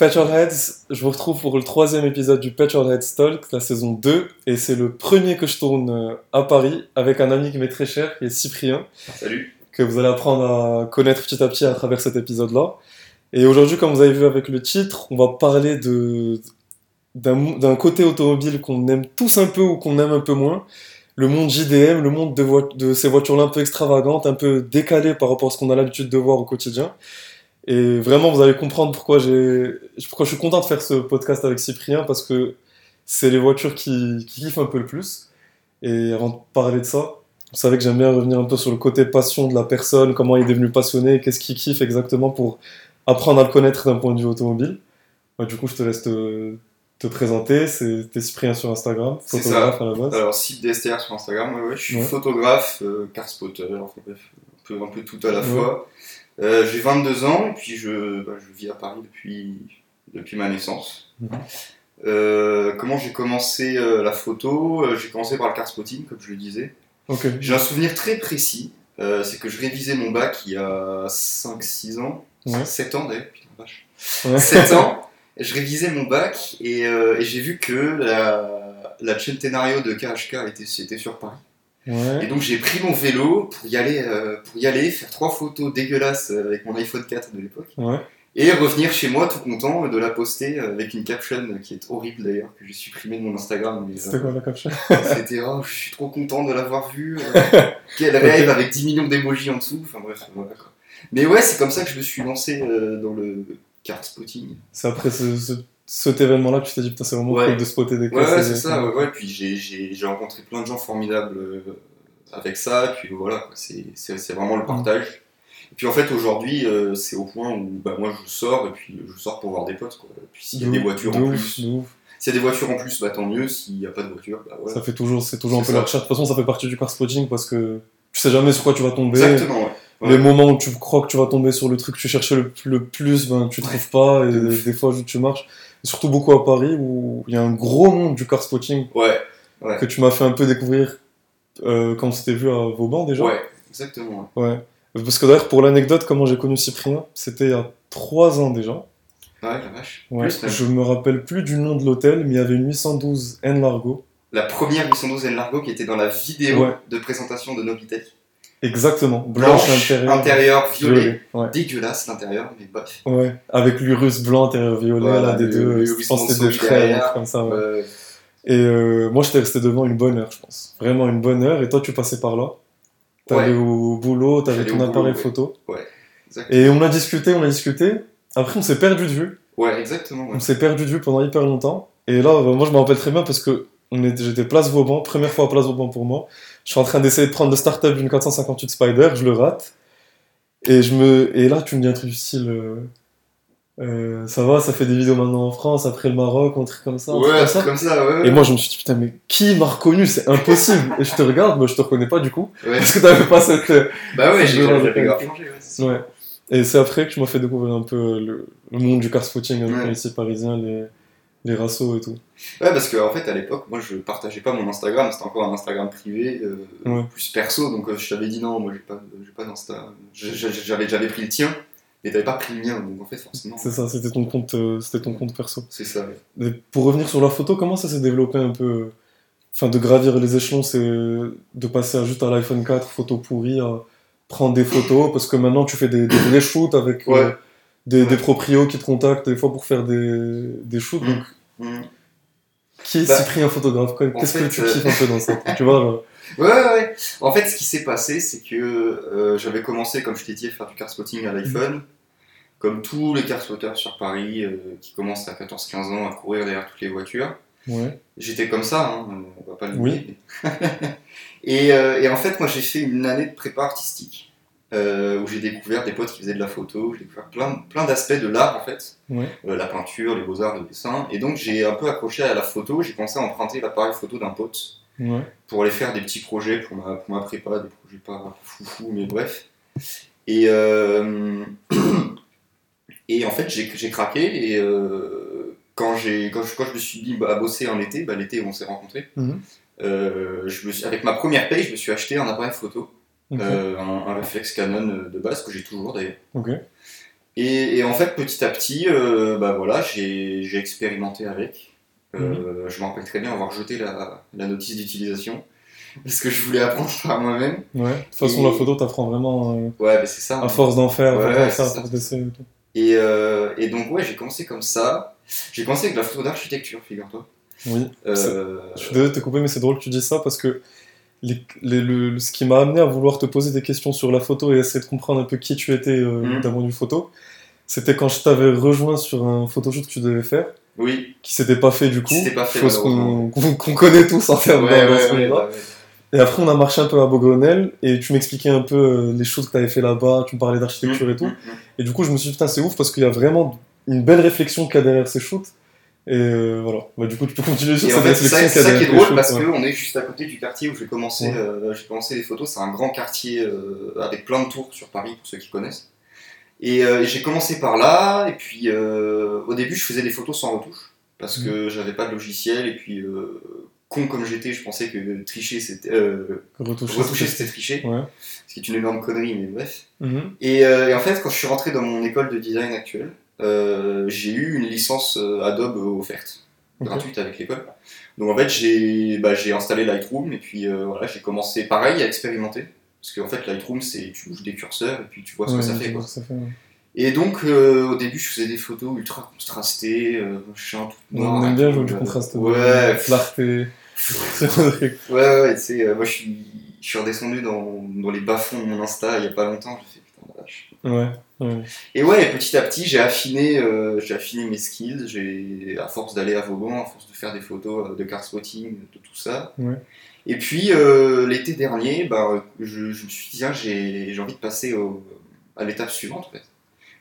Patchworheads, je vous retrouve pour le troisième épisode du Patchworheads Talk, la saison 2, et c'est le premier que je tourne euh, à Paris avec un ami qui m'est très cher, qui est Cyprien, Salut. que vous allez apprendre à connaître petit à petit à travers cet épisode-là. Et aujourd'hui, comme vous avez vu avec le titre, on va parler de d'un côté automobile qu'on aime tous un peu ou qu'on aime un peu moins, le monde JDM, le monde de, de ces voitures-là un peu extravagantes, un peu décalées par rapport à ce qu'on a l'habitude de voir au quotidien. Et vraiment, vous allez comprendre pourquoi, je suis content de faire ce podcast avec Cyprien, parce que c'est les voitures qui, qui kiffent un peu le plus. Et avant de parler de ça, vous savez que j'aime bien revenir un peu sur le côté passion de la personne, comment il est devenu passionné, qu'est-ce qu'il kiffe exactement pour apprendre à le connaître d'un point de vue automobile. Ouais, du coup, je te laisse te, te présenter. C'est, t'es Cyprien sur Instagram, photographe à la base. Alors, site DSTR sur Instagram, ouais, ouais, je suis Ouais. photographe, euh, car spotter, enfin bref, un peu, un peu tout à la fois. Euh, J'ai 22 ans et puis je, bah, je vis à Paris depuis, depuis ma naissance. Mhm. Euh, comment j'ai commencé euh, la photo? J'ai commencé par le car spotting, comme je le disais. J'ai un souvenir très précis, c'est que je révisais mon bac il y a 5-6 ans, Ouais. 7 ans d'ailleurs, putain vache. Ouais. 7 ans, je révisais mon bac et, et j'ai vu que la, la Centenario de KHK était, c'était sur Paris. Et donc j'ai pris mon vélo pour y aller, euh, pour y aller faire trois photos dégueulasses euh, avec mon iPhone 4 de l'époque Ouais. et revenir chez moi tout content de la poster euh, avec une caption qui est horrible d'ailleurs que j'ai supprimée de mon Instagram. euh, C'était quoi la caption? c'était oh, je suis trop content de l'avoir vu. euh, quel rêve avec 10 millions d'émojis en dessous. Enfin bref, voilà quoi. Mais ouais, c'est comme ça que je me suis lancé euh, dans le car spotting. C'est après ce, ce- cet événement-là tu t'es dit, putain, c'est vraiment Ouais. cool de spotter des Ouais, classes ouais, c'est ça. Ouais, ouais. Puis j'ai- j'ai j'ai rencontré plein de gens formidables euh, avec ça. Puis voilà, c'est c'est- c'est vraiment le partage. Et puis en fait, aujourd'hui, euh, c'est au point où bah, moi je sors et puis je sors pour voir des potes. Quoi. Et puis s'il y a De des voitures en plus, s'il y a des voitures en plus, bah tant mieux. S'il n'y a pas de voiture, bah voilà. Ça fait toujours, c'est toujours un peu la recherche. De toute façon, ça fait partie du car spotting parce que tu sais jamais sur quoi tu vas tomber. Exactement, ouais. Les Ouais. moments où tu crois que tu vas tomber sur le truc que tu cherchais le, le plus, ben tu trouves pas et des fois tu marches. Surtout beaucoup à Paris où il y a un gros monde du car spotting Ouais, que tu m'as fait un peu découvrir euh, quand on s'était vu à Vauban déjà. ouais, exactement. ouais. Parce que d'ailleurs, pour l'anecdote, comment j'ai connu Cyprien, c'était il y a trois ans déjà. Ouais, la vache. Ouais. Plus, même. Je me rappelle plus du nom de l'hôtel, mais il y avait une 812 N Largo. La première 812 N Largo qui était dans la vidéo Ouais. de présentation de Novitec. Exactement. Blanche, Blanche, intérieur. intérieur violet. Ouais. Dégueulasse l'intérieur, mais bref. Ouais, avec l'urus blanc, intérieur violet, Voilà, là, des deux, je pense que derrière. truc comme ça, ouais. Euh, Et euh, moi, j'étais resté devant une bonne heure, je pense. Vraiment une bonne heure, et toi, tu passais par là. T'allais Ouais. au boulot, t'avais ton appareil boulot, ouais. photo. exactement. Et on a discuté, on a discuté. Après, on s'est perdu de vue. Ouais, exactement. ouais. On s'est perdu de vue pendant hyper longtemps. Et là, euh, moi, je me rappelle très bien parce que j'étais place Vauban, première fois à place Vauban pour moi. Je suis en train d'essayer de prendre le start-up d'une 458 Spider, je le rate. Et, je me... et là, tu me dis un truc du style. euh, euh, ça va, ça fait des vidéos maintenant en France, après le Maroc, un truc comme ça. un truc Ouais, comme ça. comme ça, ouais. Et moi, je me suis dit, putain, mais qui m'a reconnu? C'est impossible. et je te regarde, moi, je te reconnais pas du coup. Ouais. Parce que t'avais pas cette. euh, Bah ouais, j'ai grave changé, ouais. Ouais. Et c'est après que tu m'as fait découvrir un peu le, le monde du car spotting, un peu Ouais. ici parisien, les, les rassos et tout. Ouais, parce qu'en en fait, à l'époque, moi, je partageais pas mon Instagram, c'était encore un Instagram privé, euh, Ouais. plus perso, donc euh, je t'avais dit non, moi, j'ai pas, j'ai pas d'Insta. J'avais j'avais pris le tien, mais t'avais pas pris le mien, donc en fait, forcément, C'est ça, c'était ton compte, euh, c'était ton compte perso. c'est ça. ouais. Et pour revenir sur la photo, comment ça s'est développé un peu Enfin, de gravir les échelons, c'est de passer à juste à l'iPhone 4, photo pourrie, à prendre des photos, parce que maintenant tu fais des, des vrais shoots avec Ouais. Des, des proprios qui te contactent des fois pour faire des, des shoots. Donc, Mm. qui est Bah, Cyprien photographe Qu'est-ce que tu euh, kiffes un peu dans ça Tu vois Ouais, ouais, ouais. En fait, ce qui s'est passé, c'est que euh, j'avais commencé, comme je t'ai dit, à faire du car spotting à l'iPhone. Comme tous les car spotters sur Paris euh, qui commencent à 14-15 ans à courir derrière toutes les voitures. Ouais. J'étais comme ça, hein, on va pas le Oui. et, et en fait, moi, j'ai fait une année de prépa artistique euh, où j'ai découvert des potes qui faisaient de la photo, j'ai découvert plein, plein d'aspects de l'art en fait, Ouais. Euh, la peinture, les beaux-arts, le dessin. Et donc, j'ai un peu accroché à la photo, j'ai commencé à emprunter l'appareil photo d'un pote Ouais. pour aller faire des petits projets pour ma, pour ma prépa, des projets pas foufou, mais bref. Et, euh, et en fait, j'ai craqué et quand, je, quand je me suis mis à bosser en été, bah, l'été où on s'est rencontrés, Mhm. je me suis- avec ma première paye, je me suis acheté un appareil photo, Euh, un, un réflexe Canon de base que j'ai toujours d'ailleurs. Et, et en fait, petit à petit, euh, bah voilà, j'ai expérimenté avec. Euh, Je me rappelle très bien avoir jeté la, la notice d'utilisation parce que je voulais apprendre par moi-même. Ouais. De toute façon, Et- la photo t'apprend vraiment euh, Ouais, bah c'est ça. à force d'en faire, Ouais, à force ouais, d'en faire, à force d'essayer et. Et, euh, donc, ouais, j'ai commencé comme ça. J'ai commencé avec la photo d'architecture, figure-toi. Oui. Euh, Je suis désolé de te couper, mais c'est drôle que tu dis ça parce que les- les- le- ce qui m'a amené à vouloir te poser des questions sur la photo et essayer de comprendre un peu qui tu étais euh, Mhm. d'un point de vue photo, c'était quand je t'avais rejoint sur un photoshoot que tu devais faire, oui, qui s'était pas fait du coup, pas fait, chose qu'on connaît tous en termes ouais, ouais, ouais. Et après, on a marché un peu à Beaugrenelle et tu m'expliquais un peu euh, les choses que tu avais fait là-bas, tu me parlais d'architecture et tout. Mm, mm, Et du coup, je me suis dit, putain, c'est ouf parce qu'il y a vraiment une belle réflexion qu'il y a derrière ces shoots. Et euh, voilà. Bah, du coup, tu peux continuer sur Et cette c'est réflexion ça, c'est ça qui est drôle parce ouais. qu'on est juste à côté du quartier où j'ai commencé, Ouais. euh, j'ai commencé les photos. C'est un grand quartier euh, avec plein de tours sur Paris pour ceux qui connaissent. Et j'ai commencé par là. Et puis au début, je faisais des photos sans retouche parce Mhm. que j'avais pas de logiciel. Et puis con comme j'étais, je pensais que tricher c'était Retoucher, retoucher c'était- tricher, Ouais. ce qui est une énorme connerie, mais bref. Mhm. Et, et en fait, quand je suis rentré dans mon école de design actuelle, j'ai eu une licence euh, Adobe offerte, Ok. gratuite avec l'école. Donc en fait, j'ai bah, installé Lightroom et puis euh, voilà, j'ai commencé pareil à expérimenter. Parce qu'en fait, Lightroom, c'est tu bouges des curseurs et puis tu vois ce Ouais, que ça fait. Quoi. ce que ça fait, ouais. Et donc, euh, au début, je faisais des photos ultra contrastées, euh, machin, tout noir. On aime bien jouer du euh, contraste. Ouais, clarté. Ouais, ouais, ouais, tu sais, euh, moi je suis, je suis redescendu dans, dans les bas-fonds de mon Insta il y a pas longtemps, j'ai fait putain la vache. Ouais. ouais. Et ouais, petit à petit, j'ai affiné, euh, j'ai affiné mes skills, j'ai, à force d'aller à Vauban, à force de faire des photos euh, de car spotting, de tout ça. Ouais. Et puis, euh, l'été dernier, bah, je, je me suis dit, tiens, j'ai, envie de passer au- à l'étape suivante, en fait.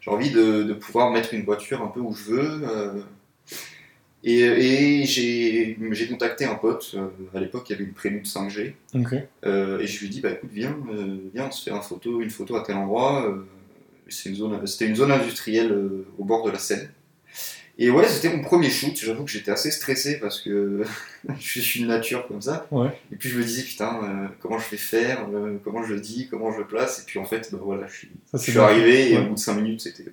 J'ai envie de, de pouvoir mettre une voiture un peu où je veux. euh, et et j'ai, contacté un pote, euh, à l'époque, il y avait une prélude 5G. Ok. Euh, et je lui ai dit, bah écoute, viens, euh, viens, on se fait un photo, une photo à tel endroit. C'est une zone, c'était une zone industrielle euh, au bord de la Seine. Et ouais, c'était mon premier shoot. J'avoue que j'étais assez stressé parce que je suis une nature comme ça. Ouais. Et puis je me disais, putain, euh, comment je vais faire, euh, comment je dis, comment je place. Et puis en fait, bah voilà, je suis, Ça, je c'est suis bien. arrivé et Ouais. au bout de 5 minutes, c'était,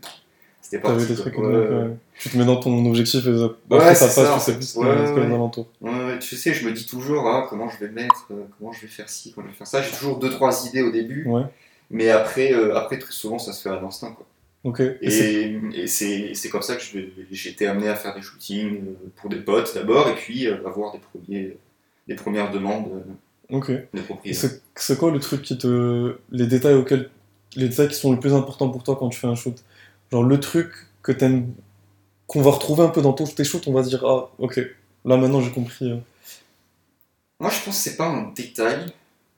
c'était parti. trucs. Ouais, Tu te mets dans ton objectif et après ça passe, ça, tu sais plus Ouais, tu sais, je me dis toujours hein, comment je vais mettre, comment je vais faire ci, comment je vais faire ça. J'ai toujours deux trois idées au début, Ouais. Mais après, euh, après très souvent ça se fait à l'instinct. Quoi. Et c'est- Et, c'est, comme ça que j'ai été amené à faire des shootings euh, pour des potes d'abord, et puis euh, avoir des, premiers, des premières demandes euh, Ok. des propriétaires. c'est quoi le truc qui te. Les détails auxquels. Les détails qui sont les plus importants pour toi quand tu fais un shoot? Genre le truc que t'aimes. qu'on va retrouver un peu dans ton- tes shoots, on va se dire Ah, ok, là maintenant j'ai compris. Moi je pense que c'est pas un détail,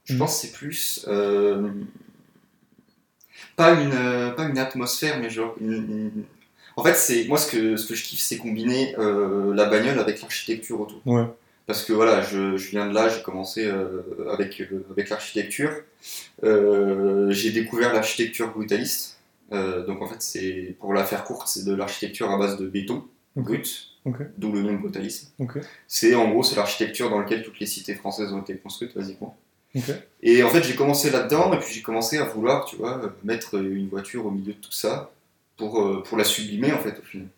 je Mhm. pense que c'est plus. euh, pas, une, euh, pas une atmosphère, mais genre une. une- En fait, c'est moi ce que, ce que je kiffe, c'est combiner euh, la bagnole avec l'architecture autour. Ouais. Parce que voilà, je, je viens de là, j'ai commencé euh, avec, euh, avec l'architecture. J'ai découvert l'architecture brutaliste. Donc en fait, c'est pour la faire courte, c'est de l'architecture à base de béton brut, d'où le nom de brutalisme. Ok. C'est en gros, c'est l'architecture dans laquelle toutes les cités françaises ont été construites, basiquement. Et en fait, j'ai commencé là-dedans, et puis j'ai commencé à vouloir, tu vois, mettre une voiture au milieu de tout ça pour, euh, pour la sublimer, en fait, au final.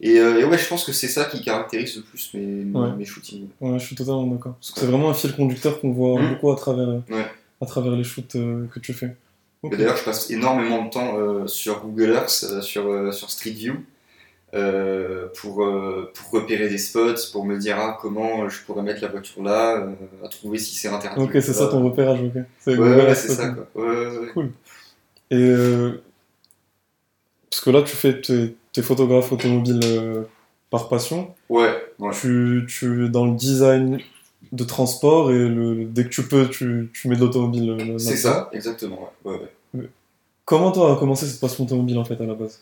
Et, euh, et ouais, je pense que c'est ça qui caractérise le plus mes, mes, Ouais. mes shootings. Ouais, je suis totalement d'accord. Parce que c'est vraiment un fil conducteur qu'on voit Mhm. beaucoup à travers, euh, Ouais. à travers les shoots euh, que tu fais. Ok. Et D'ailleurs, je passe énormément de temps euh, sur Google Earth, euh, sur, sur Street View, euh, pour, euh, pour repérer des spots, pour me dire ah, comment je pourrais mettre la voiture là, euh, à trouver si c'est interdit. Ok, c'est ça ton repérage, ok. C'est Ouais, c'est ça, quoi. Ouais, ouais. Et parce que là, tu fais tes, tes photographes automobiles par passion. Ouais. Tu, tu es dans le design de transport et le, dès que tu peux, tu, tu mets de l'automobile. C'est ça, exactement. Comment toi a commencé cette passion automobile en fait à la base?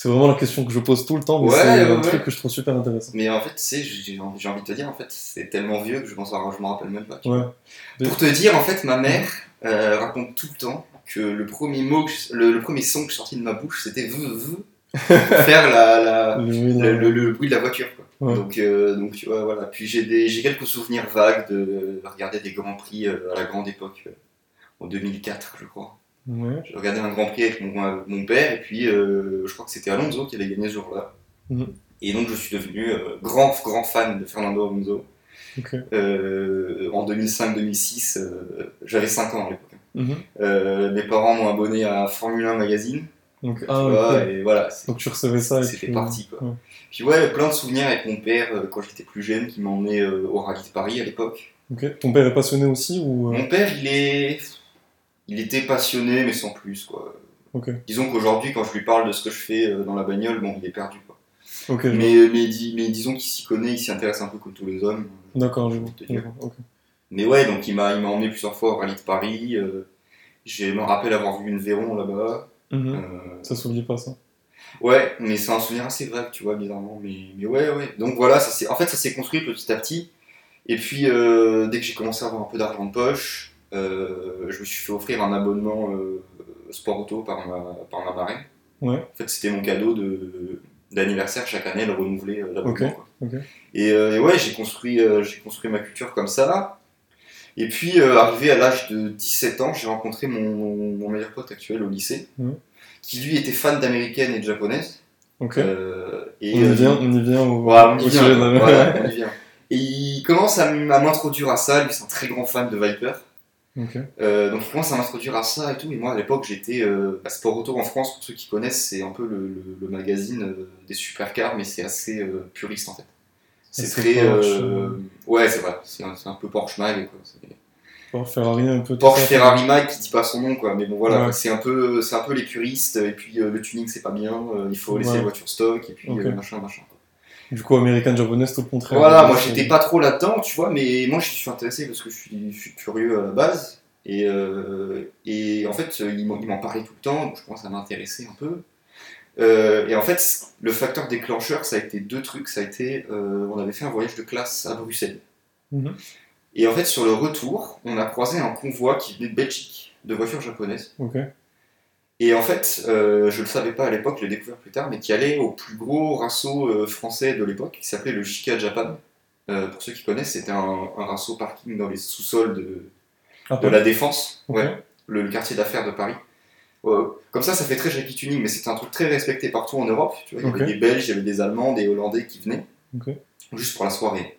C'est vraiment la question que je pose tout le temps, mais Ouais, c'est ouais, un ouais. truc que je trouve super intéressant. Mais en fait, tu sais, j'ai envie, de te dire, en fait, c'est tellement vieux que je m'en je m'en rappelle même pas. Pour te dire, en fait, ma mère euh, raconte tout le temps que le premier mot, je- le, le premier son que je sortis de ma bouche, c'était v v pour faire la, la- Le bruit de le, la- le- le bruit de la voiture. Quoi. Donc, euh, donc, tu vois, voilà. Puis j'ai quelques souvenirs vagues de regarder des grands prix euh, à la grande époque, euh, en 2004, je crois. Ouais. J'ai regardé un Grand Prix avec mon, père, et puis euh, je crois que c'était Alonso qui avait gagné ce jour-là. Mhm. Et donc je suis devenu euh, grand, grand fan de Fernando Alonso. Euh, en 2005-2006, euh, j'avais 5 ans à l'époque. Mhm. Mes parents m'ont abonné à Formule 1 Magazine. Donc, tu ah, vois, ok. et voilà, Donc tu recevais ça c'était puis- parti. Quoi. ouais. Puis ouais, plein de souvenirs avec mon père quand j'étais plus jeune, qui m'emmenait au rallye de Paris à l'époque. Ton père est passionné aussi ou Mon père, il est, il était passionné, mais sans plus quoi. Disons qu'aujourd'hui, quand je lui parle de ce que je fais euh, dans la bagnole, bon, il est perdu quoi. Mais, euh, mais, dis- mais disons qu'il s'y connaît, il s'y intéresse un peu comme tous les hommes. D'accord, je vois. Mais ouais, donc il m'a emmené plusieurs fois au rallye de Paris. euh, je me rappelle avoir vu une Véron là-bas. Mhm. euh, Ça s'oublie pas ça. Ouais, mais c'est un souvenir assez vrai, tu vois, bizarrement. Mais, mais ouais, ouais. Donc voilà, ça en fait, ça s'est construit petit à petit. Et puis, euh, dès que j'ai commencé à avoir un peu d'argent de poche, euh, je me suis fait offrir un abonnement euh, sport auto par ma, par ma marraine. Ouais. En fait, c'était mon cadeau de d'anniversaire chaque année, elle renouvelait euh, l'abonnement. Et, euh, et ouais, j'ai construit, euh, j'ai construit ma culture comme ça. Et puis, euh, arrivé à l'âge de 17 ans, j'ai rencontré mon, mon meilleur pote actuel au lycée, Mhm. qui lui était fan d'américaine et de japonaise. Euh, et, on y euh, vient, on y vient au, voilà, on y vient, Voilà, on y vient. Et il commence à m'introduire à ça, lui c'est un très grand fan de Viper. Euh, donc il commence à m'introduire à ça et tout. Et moi à l'époque j'étais euh, bah, Sport Auto en France, pour ceux qui connaissent, c'est un peu le, le- le magazine euh, des supercars, mais c'est assez puriste en fait. C'est très. Porsche, Ouais, c'est vrai, c'est un, peu Porsche Mag. Quoi. Bon, Ferrari un peu. Porsche. Ferrari Mag qui dit pas son nom, quoi. Mais bon voilà, Ouais. c'est un, peu, c'est un peu les puristes, et puis le tuning c'est pas bien, il faut laisser Ouais. les voitures stock, et puis machin, machin. Du coup, américaine japonaise, tout le contraire. Voilà, moi C'est- j'étais pas trop là-dedans, tu vois, mais moi je suis intéressé parce que je suis, je suis curieux à la base. Et, euh, et en fait, il m'en parlait tout le temps, donc je commence à m'intéresser un peu. Euh, et en fait, le facteur déclencheur, ça a été deux trucs. Ça a été, euh, on avait fait un voyage de classe à Bruxelles. Mhm. Et en fait, sur le retour, on a croisé un convoi qui venait de Belgique, de voitures japonaises. Ok. Et en fait, euh, je le savais pas à l'époque, je l'ai découvert plus tard, mais qui allait au plus gros rasso euh, français de l'époque, qui s'appelait le Shika Japan. Euh, pour ceux qui connaissent, c'était un, un rasso parking dans les sous-sols de, Ah, de la Défense, ouais, le, le quartier d'affaires de Paris. Euh, comme ça, ça fait très Jackie Tuning, mais c'était un truc très respecté partout en Europe. Tu vois, il y avait Ok. des Belges, il y avait des Allemands, des Hollandais qui venaient, juste pour la soirée.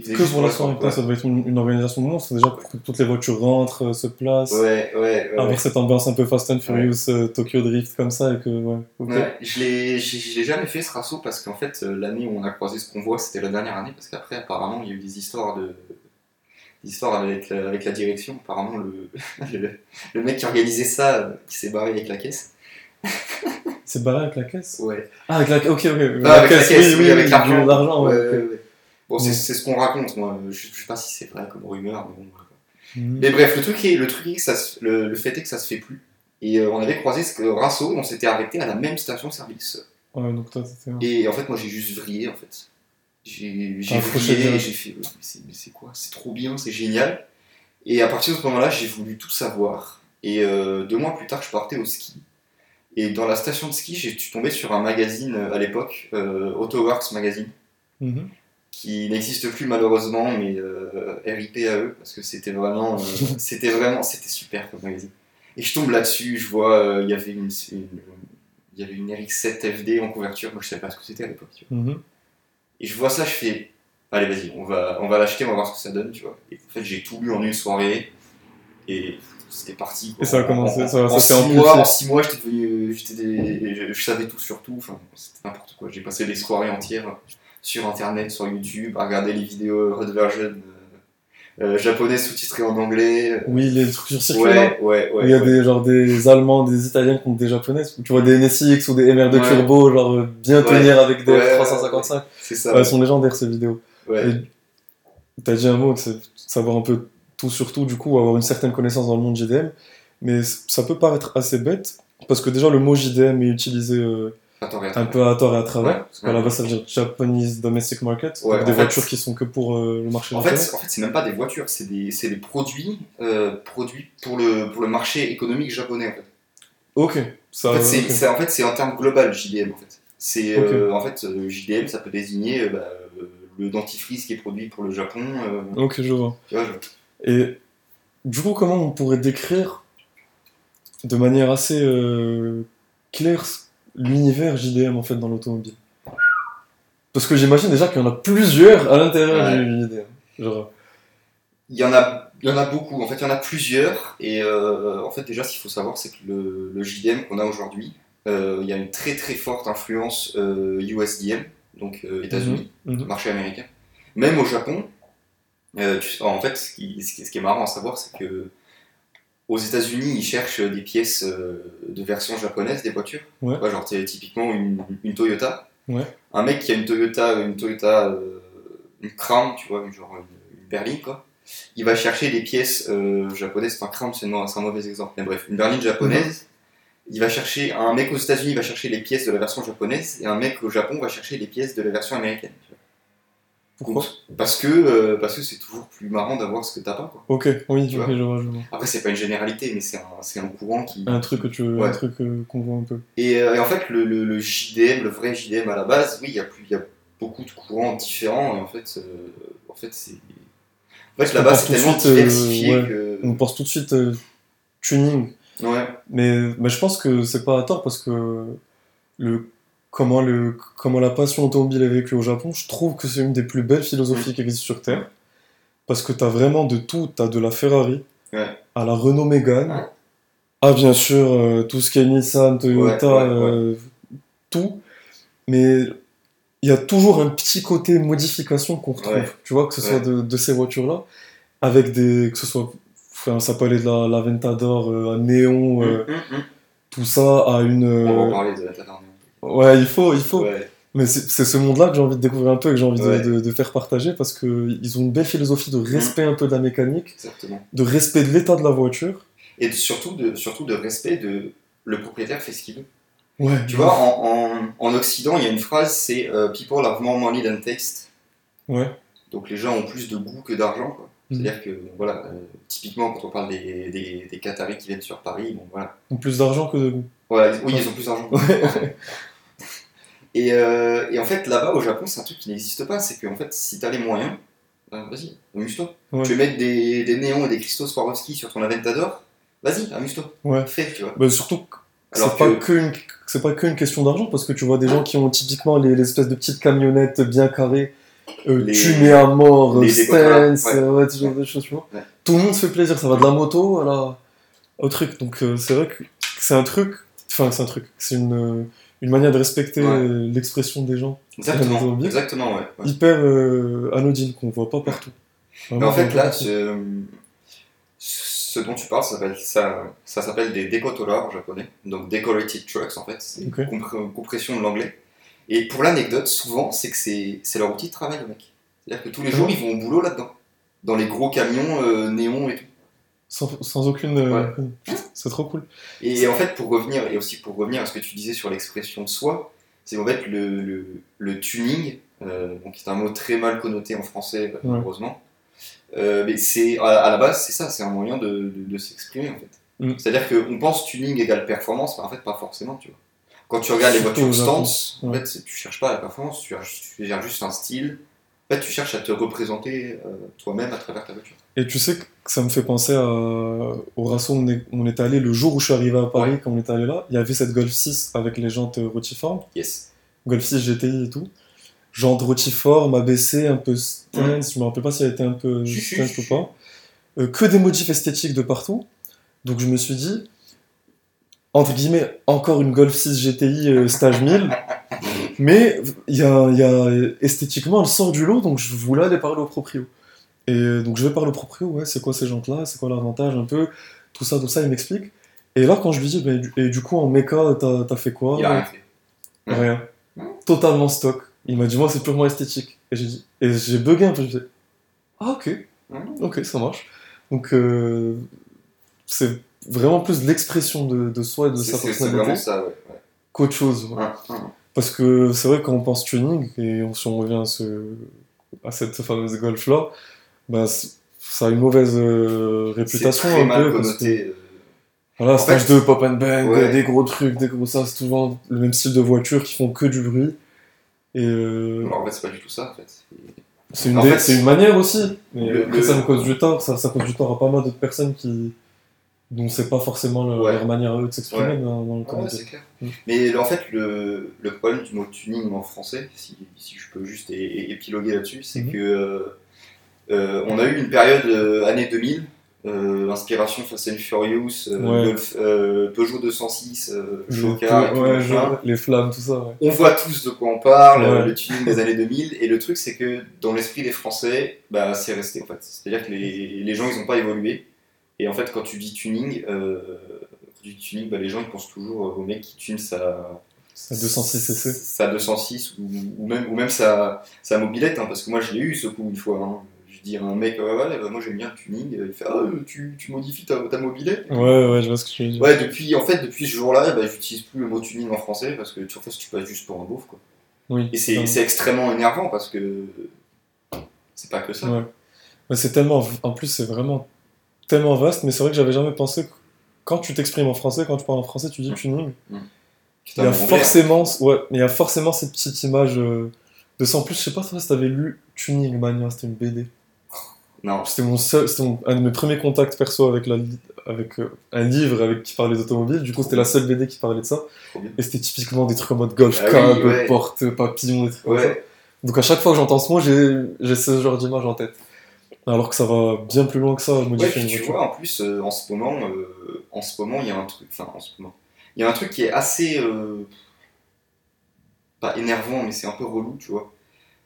Que pour la soirée, ouais. ça doit être une, une organisation de monstre. Déjà, pour que toutes les voitures rentrent, euh, se placent. Ouais, ouais, ouais. Avoir cette ambiance un peu Fast and Furious, euh, Tokyo Drift comme ça, et que, ouais. Ok. Ouais, je l'ai, jamais fait ce rasso parce qu'en fait euh, l'année où on a croisé ce convoi c'était la dernière année parce qu'après apparemment il y a eu des histoires de des histoires avec la, avec la direction apparemment le, le, le mec qui organisait ça qui s'est barré avec la caisse C'est barré avec la caisse? Ouais, Ah, avec la Ok, ok. Ah, avec la caisse, oui, avec du- l'argent. l'argent, ouais. Ouais, ok. ouais, ouais. Bon c'est, Mm. c'est ce qu'on raconte moi je, je sais pas si c'est vrai comme rumeur mais bon. Mhm. mais bref le truc est le truc est que ça se- le, le fait est que ça se fait plus et euh, on avait croisé ce rasso et on s'était arrêté à la même station service Ouais, donc toi, c'était. un- Et en fait, moi, j'ai juste vrillé, en fait. J'ai accroché vrillé, direct. j'ai fait, mais c'est mais c'est quoi? C'est trop bien, c'est génial. Et à partir de ce moment-là, j'ai voulu tout savoir. Et euh, deux mois plus tard, je partais au ski. Et dans la station de ski, j'ai- je suis tombé sur un magazine euh, à l'époque, Autoworks Magazine, Mhm. Qui n'existe plus malheureusement, mais euh, RIP à eux, parce que c'était vraiment, euh, c'était vraiment, c'était super comme magazine. Et je tombe là-dessus, je vois, euh, il y avait une, il y avait une RX7 FD en couverture, moi je savais pas ce que c'était à l'époque. tu vois. Mhm. Et je vois ça, je fais, allez vas-y, on va, on va l'acheter, on va voir ce que ça donne, tu vois. Et en fait, j'ai tout lu en une soirée, et c'était parti. quoi. Et ça a commencé, En- ça- en, ça en six amplifié. mois, en six mois, j'étais devenu, j'étais des- je, je savais tout sur tout, enfin, c'était n'importe quoi. J'ai passé des soirées entières sur internet, sur YouTube, à regarder les vidéos Red Version euh, euh, japonais sous-titrées en anglais. Oui, les trucs sur circuit. Ouais, ouais, Où ouais. il y a des, genre, des Allemands, des Italiens contre des Japonais. Tu vois des NSX ou des MR2 Ouais. turbo, genre, euh, bien tenir avec des Ouais, 355. C'est ça. Elles sont légendaires, ces vidéos. T'as dit un mot, c'est savoir un peu tout sur tout, du coup, avoir une certaine connaissance dans le monde JDM. Mais ça peut paraître assez bête, parce que déjà le mot JDM est utilisé euh. Un peu à tort et à travers. Ouais. Parce qu'à la base, ça veut dire Japanese Domestic Market, Ouais, donc des fait, voitures qui sont que pour euh, le marché En fait, en fait c'est même pas des voitures, c'est des, des produits, euh, produits pour, le, pour le marché économique japonais en fait. Ok, ça. En fait, c'est ok. c'est- en fait, c'est en termes global JDM en fait. C'est euh, en fait euh, JDM, ça peut désigner bah, le dentifrice qui est produit pour le Japon. Ok, je vois. tu vois, je- Et du coup, comment on pourrait décrire de manière assez claire l'univers JDM en fait dans l'automobile. Parce que j'imagine déjà qu'il y en a plusieurs à l'intérieur Ouais. du JDM. Genre, Il y en a, il y en a beaucoup. En fait, il y en a plusieurs. Et euh, en fait, déjà, ce qu'il faut savoir, c'est que le, le JDM qu'on a aujourd'hui, euh, il y a une très très forte influence euh, USDM, donc euh, États-Unis, Mhm. marché américain. Même au Japon, tu- en fait, ce qui- ce qui est marrant à savoir, c'est que aux États-Unis, ils cherchent des pièces euh, de version japonaise des voitures. Ouais. Genre, typiquement une, une Toyota. Ouais. Un mec qui a une Toyota, une Toyota, euh, une Crown, tu vois, genre une, une berline, quoi. Il va chercher des pièces euh, japonaises. Enfin, Crown, c'est un mauvais exemple. Mais bref, une berline japonaise. Il va chercher, un mec aux États-Unis va chercher les pièces de la version japonaise et un mec au Japon va chercher les pièces de la version américaine. tu vois. Pourquoi Parce que euh, parce que c'est toujours plus marrant d'avoir ce que t'as pas quoi. Ok, oui, Tu ok, vois. je vois, je vois. Après c'est pas une généralité mais c'est un, un courant qui Un truc que tu un Ouais. truc euh, qu'on voit un peu. et, euh, et en fait le, le, le JDM le vrai JDM à la base oui il y a plus il y a beaucoup de courants différents et en fait en fait c'est en fait On là-bas part c'est tellement suite, diversifié ouais. que On pense tout de suite tuning. ouais Mais, mais je pense que c'est pas à tort parce que le, comment, le, comment la passion automobile est vécue au Japon, je trouve que c'est une des plus belles philosophies qui existent sur Terre. Parce que t'as vraiment de tout. T'as de la Ferrari Ouais. à la Renault Mégane, Ouais. à bien sûr euh, tout ce qui est Nissan, Toyota, Ouais, euh, tout. Mais il y a toujours un petit côté modification qu'on retrouve. Tu vois, que ce soit de, de ces voitures-là, avec des. que ce soit. Enfin, ça peut aller de la, la Ventador euh, à néon, Hum, hum, hum. tout ça à une. on va parler de la Tatarn. Ouais, il faut, il faut. Ouais. Mais c'est ce monde-là que j'ai envie de découvrir un peu et que j'ai envie de- Ouais. de, de faire partager parce qu'ils ont une belle philosophie de respect un peu de la mécanique, exactement de respect de l'état de la voiture. et de- surtout de surtout de respect de le propriétaire fait ce qu'il veut Ouais, Tu vois, en, en, en Occident, il y a une phrase, c'est euh, People have more money than taste. Ouais. Donc les gens ont plus de goût que d'argent. Mhm. C'est-à-dire que, voilà, euh, typiquement, quand on parle des, des, des Qataris qui viennent sur Paris, bon voilà. Ils ont plus d'argent que de goût. Voilà, oui, ils ont plus d'argent. Et, euh, et en fait, là-bas, au Japon, c'est un truc qui n'existe pas. C'est qu'en fait, si t'as les moyens, ben, vas-y, amuse-toi. Ouais. Tu veux mettre des, des néons et des cristaux Swarovski sur ton Aventador Vas-y, amuse-toi. Ouais. Fais, tu vois. Bah, surtout que Alors c'est pas que- que une, c'est pas qu'une question d'argent parce que tu vois des gens qui ont typiquement les, les espèces de petites camionnettes bien carrées, euh, Les- tunées à mort, les euh, Stance, ouais. euh, ouais, ce genre de choses, tu vois. Tout le monde se fait plaisir, ça va de la moto à la, au truc. Donc euh, c'est vrai que c'est un truc, enfin c'est un truc, c'est une, euh, une manière de respecter Ouais. euh, l'expression des gens. Exactement, exactement, ouais. ouais. Hyper euh, anodine qu'on voit pas partout. Mais en fait, là, ce, dont tu parles, ça s'appelle, ça, ça s'appelle des dekotora en japonais. Donc, decorated trucks, en fait. C'est une compression de l'anglais. Et pour l'anecdote, souvent, c'est que c'est, c'est leur outil de travail, le mec. C'est-à-dire que tous les Ah jours, ils vont au boulot là-dedans. Dans les gros camions euh, néons et tout. Sans, sans aucune. euh, Ouais. c'est trop cool. Et en fait, pour revenir, et aussi pour revenir à ce que tu disais sur l'expression de soi, c'est en fait le, le, le tuning, euh, donc c'est un mot très mal connoté en français, euh, malheureusement. Euh, mais c'est à, à la base, c'est ça, c'est un moyen de, de, de s'exprimer en fait. Mm. C'est-à-dire qu'on pense tuning égale performance, mais en fait, pas forcément, tu vois. Quand tu regardes les voitures stance, en ouais. fait, c'est- tu cherches pas la performance, tu tu cherches juste un style. Fait, tu cherches à te représenter euh, toi-même à travers ta voiture. Et tu sais que ça me fait penser à, au Rasso où on est, on allé le jour où je suis arrivé à Paris, Ouais. quand on est allé là. Il y avait cette Golf 6 avec les jantes rotiformes, Yes. Golf 6 GTI et tout. Jantes rotiformes, ABC, un peu stance, je me rappelle pas si elle était un peu stance ou pas. Euh, que des motifs esthétiques de partout. Donc je me suis dit, entre guillemets, encore une Golf 6 GTI euh, stage 1000. Mais y a, y a, esthétiquement, elle sort du lot, donc je voulais aller parler au proprio. Et donc je vais parler au proprio, ouais, c'est quoi ces jantes-là, c'est quoi l'avantage un peu, tout ça, tout ça, il m'explique. Et là, quand je lui dis, du- et du coup, en méca, t'as fait quoi? Il a rien fait. Rien. Totalement stock. Il m'a dit, moi, c'est purement esthétique. Et j'ai dit, et j'ai bugué un peu, je me ah, ok, Mhm. ok, ça marche. Donc, euh, c'est vraiment plus l'expression de, de soi et de sa c'est- c'est vraiment personnalité ça, ouais. ouais. qu'autre chose. ouais. Ouais, ouais. Parce que c'est vrai, quand on pense tuning, et on- si on revient à, ce, à cette fameuse golf-là, bah, ça a une mauvaise euh, C'est réputation très un mal peu. Parce que, connoté. euh, voilà, En stage fait, 2, pop and bang, ouais. des gros trucs, des gros ça, c'est souvent le même style de voiture qui font que du bruit. Et euh, en fait, c'est pas du tout ça, en fait. C'est- une, dé- fait, une manière aussi. Mais le- après, le- ça me cause du tort. Ça, ça cause du tort à pas mal d'autres personnes qui, dont c'est pas forcément le- Ouais. leur manière à eux de s'exprimer Ouais. dans, dans le Ouais, comedy. c'est clair. Mm. Mais en fait, le, le problème du mot tuning en français, si, si je peux juste épiloguer là-dessus, c'est Mhm. que euh, euh, on a eu une période euh, année 2000, euh, inspiration Fast and Furious, euh, Ouais. Golf, Peugeot 206, euh, Le- ouais, je- les flammes, tout ça. Ouais. On voit tous de quoi on parle, Ouais. le tuning des années 2000, et le truc c'est que dans l'esprit des Français, bah, c'est resté en fait. C'est-à-dire que les, les gens ils n'ont pas évolué, et en fait quand tu dis tuning, euh, quand tu dis tuning bah, les gens ils pensent toujours au mec qui tune sa, À 206 cc. sa 206 ou, ou même, ou même sa, sa mobilette, hein, parce que moi je l'ai eu ce coup une fois. hein. Je dis à un mec, ouais, ouais, bah, moi j'aime bien le tuning, il fait, ah, euh, tu, tu modifies ta, ta mobilette Ouais, ouais, je vois ce que tu veux dire. Ouais, depuis, en fait, depuis ce jour-là, bah, j'utilise plus le mot tuning en français parce que tu, en fait, tu passes juste pour un beauf. Quoi. Oui. Et c'est c'est extrêmement énervant parce que c'est pas que ça. Ouais. Mais c'est tellement. En plus, c'est vraiment tellement vaste, mais c'est vrai que j'avais jamais pensé que quand tu t'exprimes en français, quand tu parles en français, tu dis Mm. tuning. Putain, Il y a forcément, ouais, il y a forcément cette petite image euh, de ça. En plus, je sais pas si t'avais lu Tuning Mania, c'était une BD. Non, C'était mon seul, c'était un de mes premiers contacts perso avec la, avec euh, un livre avec qui parlait d'automobile. Du coup, c'était la seule BD qui parlait de ça. Et c'était typiquement des trucs en mode golf Ah oui, cab, ouais. porte, papillon, des trucs comme ça. ouais. Donc à chaque fois que j'entends ce mot, j'ai j'ai ce genre d'image en tête. Alors que ça va bien plus loin que ça, je Ouais, puis une tu voiture. vois, en plus, euh, en ce moment, euh, en ce moment, il y a un truc, enfin, en ce moment, il y a un truc qui est assez, euh, pas énervant, mais c'est un peu relou, tu vois.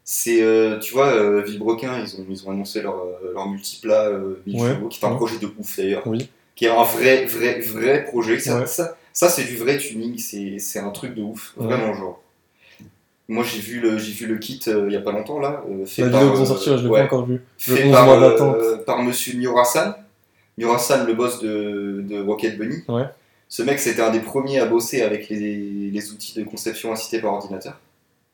C'est, tu vois, Villebrequin, ils ont, ils ont annoncé leur, leur multiplat 1000 Ouais, qui est un ouais. projet de ouf d'ailleurs, Oui. qui est un vrai, vrai, vrai projet. Ça, ça, ça, c'est du vrai tuning, c'est c'est un truc de ouf, vraiment, genre. Moi, j'ai vu le, j'ai vu le kit euh, il y a pas longtemps, là, euh, fait La par, vidéo euh, sortie, là, je l'ai ouais, pas encore. Le fait 11 par, euh, par monsieur Miorasan. Miorasan, le boss de, de Rocket Bunny. Ouais. Ce mec, c'était un des premiers à bosser avec les, les outils de conception assistée par ordinateur,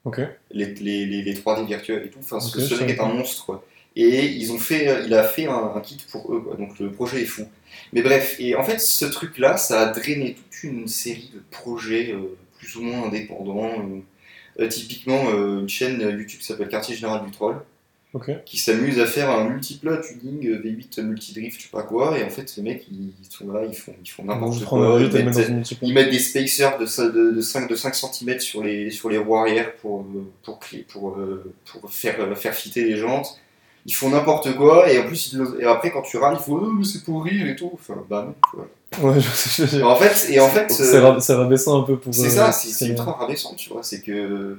Ok. les, les, les, les 3D virtuels et tout. Enfin, ce- mec est un monstre, quoi. Et ils ont fait, il a fait un, un kit pour eux, quoi. Donc le projet est fou. Mais bref, et en fait, ce truc-là, ça a drainé toute une série de projets plus ou moins indépendants. Euh, typiquement, euh, une chaîne YouTube qui s'appelle Quartier Général du Troll qui s'amusent à faire un multiplat tuning euh, V8 multidrift, je sais pas quoi, et en fait, ces mecs, ils sont là, ils font, ils font n'importe quoi. Ils mettent, ils des spacers de, de, de 5, de 5 cm sur les, sur les roues arrière pour, pour, pour, pour faire, faire fitter les jantes. Ils font n'importe quoi, et en plus, et après, quand tu râles, il faut oh, mais c'est pour rire et tout. Enfin, bah non. Ouais, je je en fait, et en fait C'est euh, rabaissant un peu pour. c'est euh, ça, c'est ultra rabaissant, tu vois. C'est que,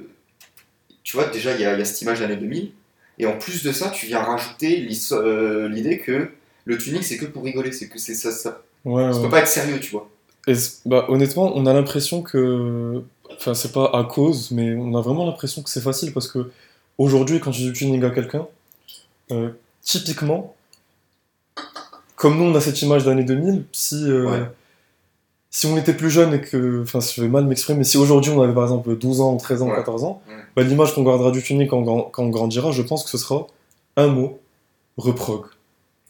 tu vois, déjà, il y a, il y a cette image de l'année 2000, et en plus de ça, tu viens rajouter euh, l'idée que le tuning, c'est que pour rigoler, c'est que c'est ça, ça, Ouais, ça ouais. peut pas être sérieux, tu vois. Et bah, honnêtement, on a l'impression que. Enfin, c'est pas à cause, mais on a vraiment l'impression que c'est facile parce que aujourd'hui, quand tu dis tuning à quelqu'un, euh, typiquement, comme nous on a cette image d'année 2000, si, euh, Ouais. si on était plus jeune et que. Enfin, je vais mal m'exprimer, mais si aujourd'hui on avait par exemple 12 ans, ou 13 ans, ou Ouais. 14 ans, Ouais. bah, l'image qu'on gardera du tuning quand, quand on grandira, je pense que ce sera un mot, reprog.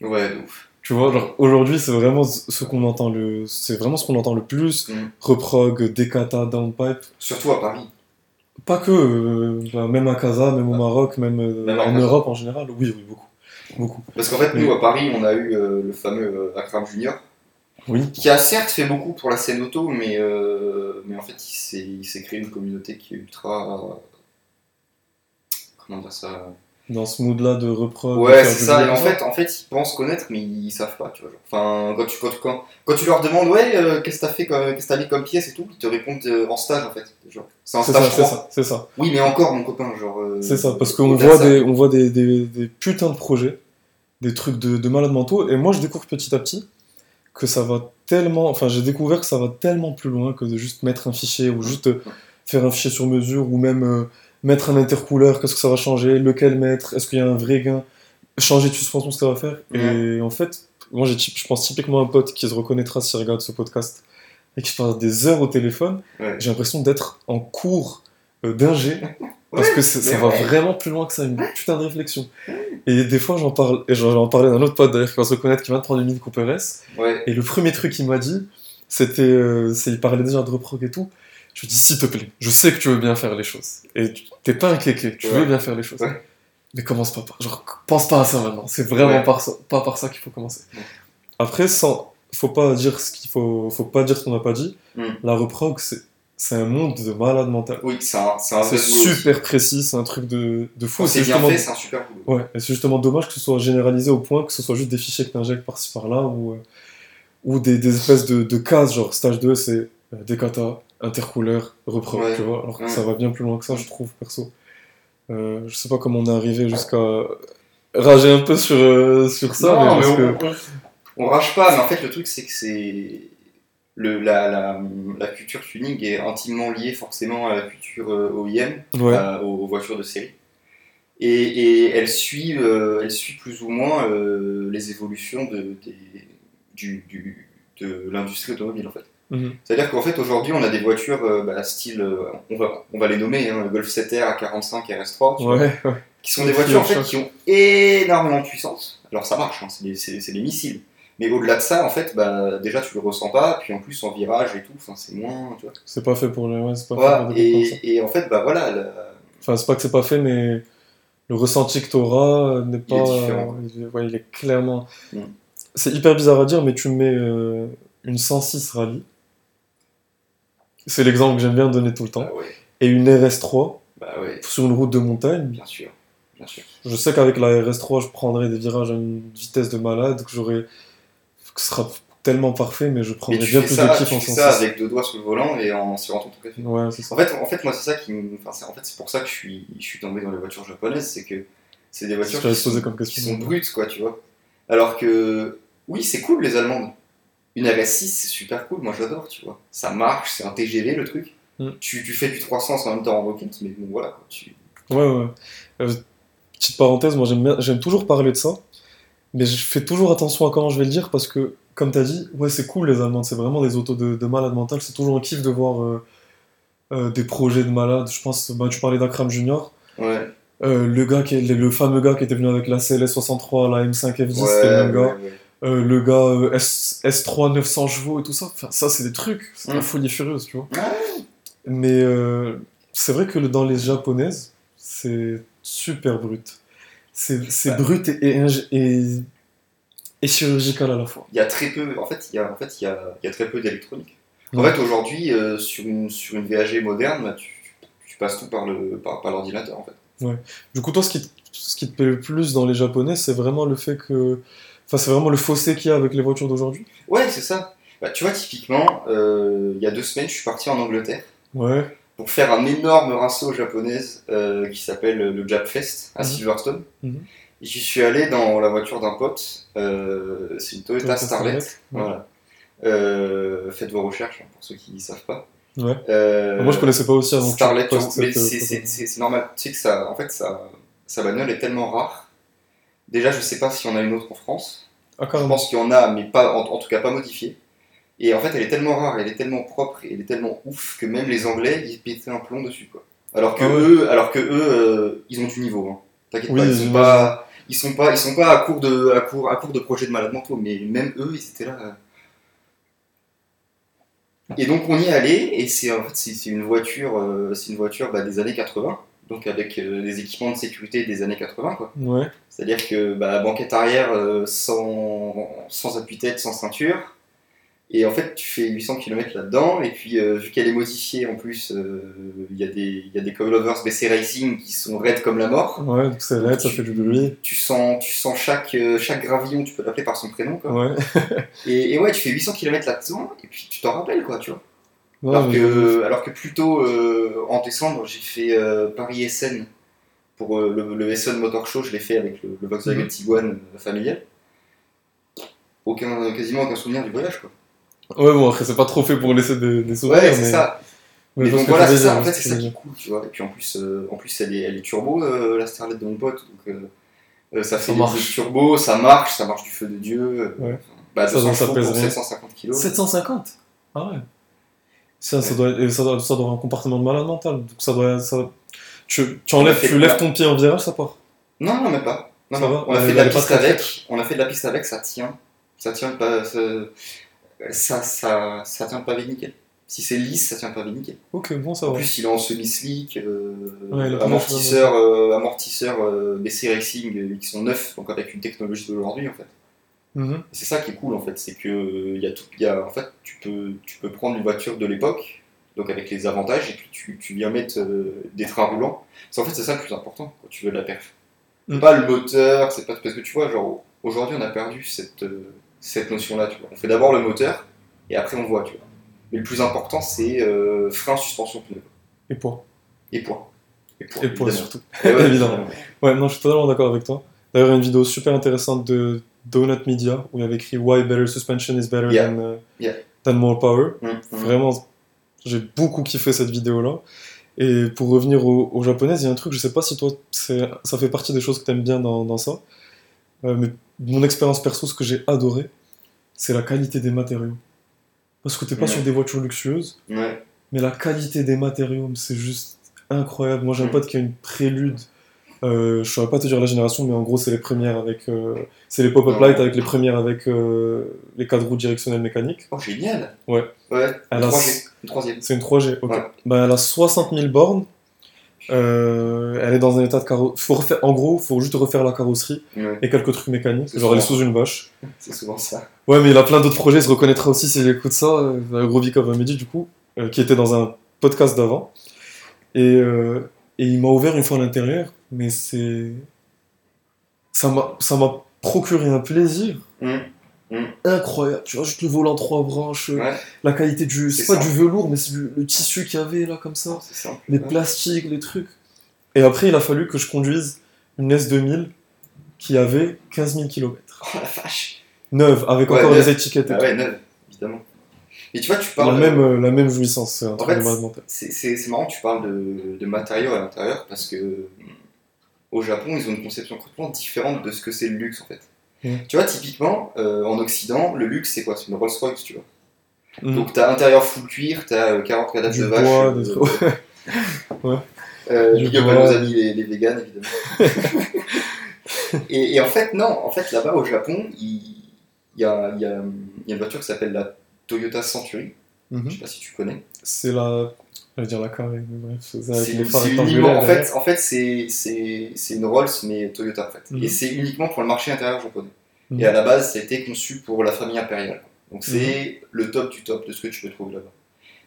Ouais, de ouf. Tu vois, genre aujourd'hui, c'est vraiment ce qu'on entend le, c'est vraiment ce qu'on entend le plus. Mm. Reprog, Decata, Downpipe. Surtout à Paris. Pas que, euh, bah, même à Casa, même au Maroc, même, euh, Même en. Europe en général. Oui, oui, beaucoup. Beaucoup. Parce qu'en fait, nous, à Paris, on a eu euh, le fameux euh, Akram Junior, Oui. qui a certes fait beaucoup pour la scène auto, mais, euh, mais en fait, il s'est créé une communauté qui est ultra. Comment dire ça? Dans ce mood-là de reprog. de Ouais, c'est ça. Et en fait, en fait, ils pensent connaître, mais ils savent pas, tu vois. genre. Enfin, quand tu, quand, quand, quand tu leur demandes, ouais, euh, qu'est-ce que t'as fait, qu'est-ce que mis comme pièce et tout, ils te répondent en stage, en fait. C'est en stage c'est 3. ça, c'est ça. Oui, mais encore, mon copain, genre. C'est ça, parce qu'on voit, des, on voit des, des, des putains de projets, des trucs de, de malades mentaux, et moi je découvre petit à petit que ça va tellement, enfin j'ai découvert que ça va tellement plus loin que de juste mettre un fichier, ou juste euh, faire un fichier sur mesure, ou même euh, mettre un intercooleur, qu'est-ce que ça va changer, lequel mettre, est-ce qu'il y a un vrai gain, changer de suspension, ce que ça va faire. Et en fait, moi je pense typiquement à un pote qui se reconnaîtra s'il regarde ce podcast, et qui passe des heures au téléphone, Ouais. j'ai l'impression d'être en cours euh, d'ingé, parce Ouais, que ça va ouais. vraiment plus loin que ça, une putain de réflexion. Et des fois, j'en parle, et j'en parlais d'un autre pote d'ailleurs qui va se reconnaître, qui vient de prendre une Mini Cooper S. Ouais. Et le premier truc qu'il m'a dit, c'était, euh, c'est, il parlait déjà de reprog et tout. Je lui dis, s'il te plaît, je sais que tu veux bien faire les choses. Et tu- t'es pas un kéké, tu veux bien faire les choses. Mais commence pas par, genre, pense pas à ça maintenant. C'est vraiment Ouais. par ça, pas par ça qu'il faut commencer. Après, sans, faut pas dire ce qu'il faut, faut pas dire ce qu'on n'a pas dit. Mm. La reprog, c'est c'est un monde de malade mental. Oui, c'est un, c'est aussi. super précis, c'est un truc de, de fou. C'est bien fait, c'est un super boulot. ouais, et c'est justement dommage que ce soit généralisé au point que ce soit juste des fichiers que t'injectes par-ci par-là ou, euh, ou des, des espèces de, de cases, genre stage 2, c'est euh, des katas, intercouleur, Ouais. tu vois. Alors que Ouais. ça va bien plus loin que ça, je trouve, perso. Euh, je sais pas comment on est arrivé jusqu'à rager un peu sur, euh, sur ça, Non, mais parce mais que. on, on rage pas, mais en fait, le truc, c'est que c'est. Le, la, la, la culture tuning est intimement liée forcément à la culture euh, OEM, Ouais. à- aux, aux voitures de série. Et, et elle, suit, euh, elle suit plus ou moins euh, les évolutions de, des- du, du- de l'industrie automobile en fait. Mhm. C'est-à-dire qu'en fait aujourd'hui on a des voitures euh, bah, style, euh, on, va, on va les nommer, hein, Golf 7R, A45, RS3, tu vois, Ouais, ouais. qui sont des voitures en fait qui ont énormément de puissance. Alors ça marche, hein, c'est des, c'est- c'est des missiles. Mais au-delà de ça, en fait, bah, déjà tu le ressens pas, puis en plus en virage et tout, c'est moins, tu vois. C'est pas fait pour. Ouais, fait comme ça. et, en fait, bah voilà, la- Enfin, c'est pas que c'est pas fait, mais le ressenti que t'auras n'est Il est pas. différent. il est- ouais, il est clairement. Mm. C'est hyper bizarre à dire, mais tu mets euh, une 106 rallye. C'est l'exemple que j'aime bien donner tout le temps. bah ouais, Et une RS3 bah ouais, sur une route de montagne. bien sûr, bien sûr. Je sais qu'avec la RS3, je prendrai des virages à une vitesse de malade, que j'aurai. Que ce sera tellement parfait, mais je Mais prendrai tu bien plus ça, de kiff tu en fais ça 106. avec deux doigts sur le volant et en serrant ton café. Ouais, ça. En fait, en fait, moi, c'est ça qui me... enfin, c'est- en fait, c'est pour ça que je suis, je suis tombé dans les voitures japonaises, c'est que c'est des voitures qui sont, comme qui question. sont brutes, quoi, tu vois. Alors que, oui, c'est cool, les Allemandes. Une RS6, c'est super cool, moi j'adore, tu vois. Ça marche, c'est un TGV, le truc. Mm. Tu, tu fais du 300 en même temps en rocket, mais bon, voilà, quoi. Tu... Ouais, ouais. Euh, petite parenthèse, moi j'aime toujours parler de ça, mais je fais toujours attention à comment je vais le dire parce que, comme t'as dit, ouais, c'est cool les Allemandes, c'est vraiment des autos de, de malade mental, c'est toujours un kiff de voir euh, euh, des projets de malade. Je pense, bah, tu parlais d'Akram Junior, Ouais, euh, le, gars qui est, le, fameux gars qui était venu avec la CLS63, la M5 F10, ouais, c'était le même gars. ouais. Euh, le gars euh, S, S3 900 chevaux et tout ça, enfin, ça c'est des trucs, c'est la Mm. folie furieuse, tu vois. Mais euh, c'est vrai que le- dans les japonaises, c'est super brut. C'est brut et, et, ing- et, et chirurgical à la fois. Il y a très peu, en fait, il y a, en fait, il y a, il y a très peu d'électronique. En Ouais. fait, aujourd'hui, euh, sur, une, sur une VAG moderne, bah, tu, tu passes tout par le par, par l'ordinateur, en fait. Du coup, toi, ce qui, te- ce qui te plaît le plus dans les japonais, c'est vraiment le fait que. Enfin, c'est vraiment le fossé qu'il y a avec les voitures d'aujourd'hui? Ouais, c'est ça. Bah, tu vois, typiquement, euh, il y a deux semaines, je suis parti en Angleterre Ouais, pour faire un énorme rasso japonaise euh, qui s'appelle le Japfest à Mhm. Silverstone. Mhm. Et J'y suis allé dans la voiture d'un pote, euh, c'est une Toyota Toyota Starlet. Starlet, ouais. Voilà. Euh, faites vos recherches hein, pour ceux qui ne savent pas. ouais. Moi, je connaissais pas aussi avant Starlet, c'est- normal. Tu sais que ça, en fait, ça, sa bagnole est tellement rare. Déjà, je sais pas s'il y en a une autre en France. Ah, Je pense qu'il y en a, mais pas, en, en tout cas pas modifiée. Et en fait, elle est tellement rare, elle est tellement propre, et elle est tellement ouf que même les Anglais, ils pétaient un plomb dessus, quoi. Alors que Ah ouais. eux, alors que eux, euh, ils ont du niveau. Hein. T'inquiète Oui, pas, ils sont pas, ils sont pas, ils sont pas à court de, à court, à court de projets de malades mentaux, mais même eux, ils étaient là. euh. Et donc on y est allé, et c'est en fait c'est une voiture, euh, c'est une voiture bah, des années 80, donc avec des équipements de sécurité des années 80, quoi. Ouais. C'est-à-dire que bah, banquette arrière sans, sans appui-tête, sans ceinture. Et en fait, tu fais 800 km là-dedans. Et puis, euh, vu qu'elle est modifiée, en plus, euh, il y, a des- il y a des coilovers BC Racing qui sont raides comme la mort. Ouais, donc c'est raide, ça fait du bruit. Tu sens, tu sens chaque, euh, chaque gravillon, tu peux l'appeler par son prénom. Quoi. Ouais. Et, et ouais, tu fais 800 km là-dedans, et puis tu t'en rappelles, quoi, tu vois. Ouais, alors, que, alors que plutôt euh, en décembre, j'ai fait euh, Paris-Essen pour euh, le, le Essen Motor Show, je l'ai fait avec le, le Volkswagen Mhm. Tiguan euh, familial. Aucun, quasiment aucun souvenir du voyage, quoi. Ouais, bon, après, c'est pas trop fait pour laisser des, des souvenirs. Ouais, c'est mais... ça. mais donc voilà, c'est ça. En fait, ce c'est ça qui est cool, tu vois. Et puis en plus, euh, en plus elle, est, elle est turbo, euh, la Starlet de mon pote. Donc euh, euh, ça fait marche. trucs turbo, ça marche, ça marche du feu de Dieu. Ouais. Bah, Ça, 200 donc, ça pour rien. 750 kilos. 750 Ah ouais. Ça, ça, doit, et ça, doit, ça doit avoir un comportement de malade mental. Donc ça doit. Ça... Tu, tu enlèves, tu lèves ton pied en virage, ça part. Non, non, même pas. Non, Ça non. va On a Elle- fait de la piste avec. On a fait de la piste avec, ça tient. Ça tient pas. Ça, ça, ça, tient pavé nickel. Si c'est lisse, ça tient pavé nickel. Ok, bon, ça En plus, il est en semi-slick, euh, Ouais, pas amortisseur, euh, amortisseur euh, BC Racing, qui sont neufs, donc avec une technologie d'aujourd'hui en fait. Mhm. C'est ça qui est cool en fait, c'est que euh, y a tout, y a, en fait, tu peux, tu peux prendre une voiture de l'époque, donc avec les avantages, et puis tu, tu viens mettre euh, des trains roulants. Qu'en fait, c'est ça le plus important quand tu veux de la perf. Mm. pas le moteur, c'est pas parce que tu vois, genre aujourd'hui on a perdu cette, cette notion-là, tu vois. On fait d'abord le moteur et après on voit, tu vois. Mais le plus important c'est euh, frein, suspension, pneu Et poids. et poids. Et poids, Et évidemment. surtout. Et ouais, Évidemment. Ouais, non, je suis totalement d'accord avec toi. D'ailleurs, il y a une vidéo super intéressante de Donut Media où il avait écrit Why better suspension is better Yeah. than, uh, Yeah. than more power. Mm, mm. Vraiment, j'ai beaucoup kiffé cette vidéo-là. Et pour revenir aux, aux japonaises, il y a un truc, je sais pas si toi, ça fait partie des choses que t'aimes bien dans, dans ça. Euh, mais mon expérience perso, ce que j'ai adoré, c'est la qualité des matériaux. Parce que t'es pas Ouais. sur des voitures luxueuses, Ouais. mais la qualité des matériaux, c'est juste incroyable. Moi, j'ai un Mm. pote qui a une prélude. Euh, je saurais pas te dire la génération, mais en gros, c'est les premières avec. euh, c'est les pop-up Non. light avec les premières avec euh, les quatre roues directionnelles mécaniques. Oh génial. Ouais. Ouais. Elle Une a- 3G, une troisième. C'est une 3G, ok. Ouais. Bah, elle a 60 000 bornes. Euh, elle est dans un état de carrosserie. Refaire... En gros, faut juste refaire la carrosserie Ouais. et quelques trucs mécaniques. Genre, elle est sous une vache. C'est souvent ça. Ouais, mais il a plein d'autres projets, il se reconnaîtra aussi s'il écoute ça. Euh, Up à Mehdi, du coup, euh, qui était dans un podcast d'avant. Et, euh, et il m'a ouvert une fois à l'intérieur, mais c'est. Ça m'a ça m'a procuré un plaisir Hum, incroyable. Tu vois, juste le volant trois branches, euh, Ouais, la qualité du. C'est pas du velours, mais c'est du- le tissu qu'il y avait là, comme ça. c'est ça. Les Ouais. plastiques, les trucs. Et après, il a fallu que je conduise une S2000 qui avait 15 000 km. Oh la vache. Neuve, avec Ouais, encore neuve. des étiquettes et Ah tout. ouais, neuf, évidemment. Et tu vois, tu La parles. même, euh, la même jouissance, truc fait. C'est marrant que tu parles de, de matériaux à l'intérieur parce que au Japon, ils ont une conception complètement différente de ce que c'est le luxe en fait. Mm. Tu vois, typiquement, euh, en Occident, le luxe c'est quoi? C'est une Rolls Royce, tu vois. Mhm. Donc t'as intérieur full cuir, t'as euh, 40 cadavres Du de vache. bois, euh, des. Ouais. euh, big up à nos amis les, les véganes, évidemment. et, et en fait, non, en fait là-bas au Japon, il y a, y, a, il y a une voiture qui s'appelle la Toyota Century. Mhm. Je sais pas si tu connais. C'est la. Je vais dire la carré, mais bref, c'est avec C'est uniquement, en fait, en fait c'est, c'est, c'est une Rolls mais Toyota en fait. Mhm. Et c'est uniquement pour le marché intérieur japonais. Mhm. Et à la base, ça a été conçu pour la famille impériale. Donc c'est Mhm. le top du top de ce que tu peux trouver là-bas.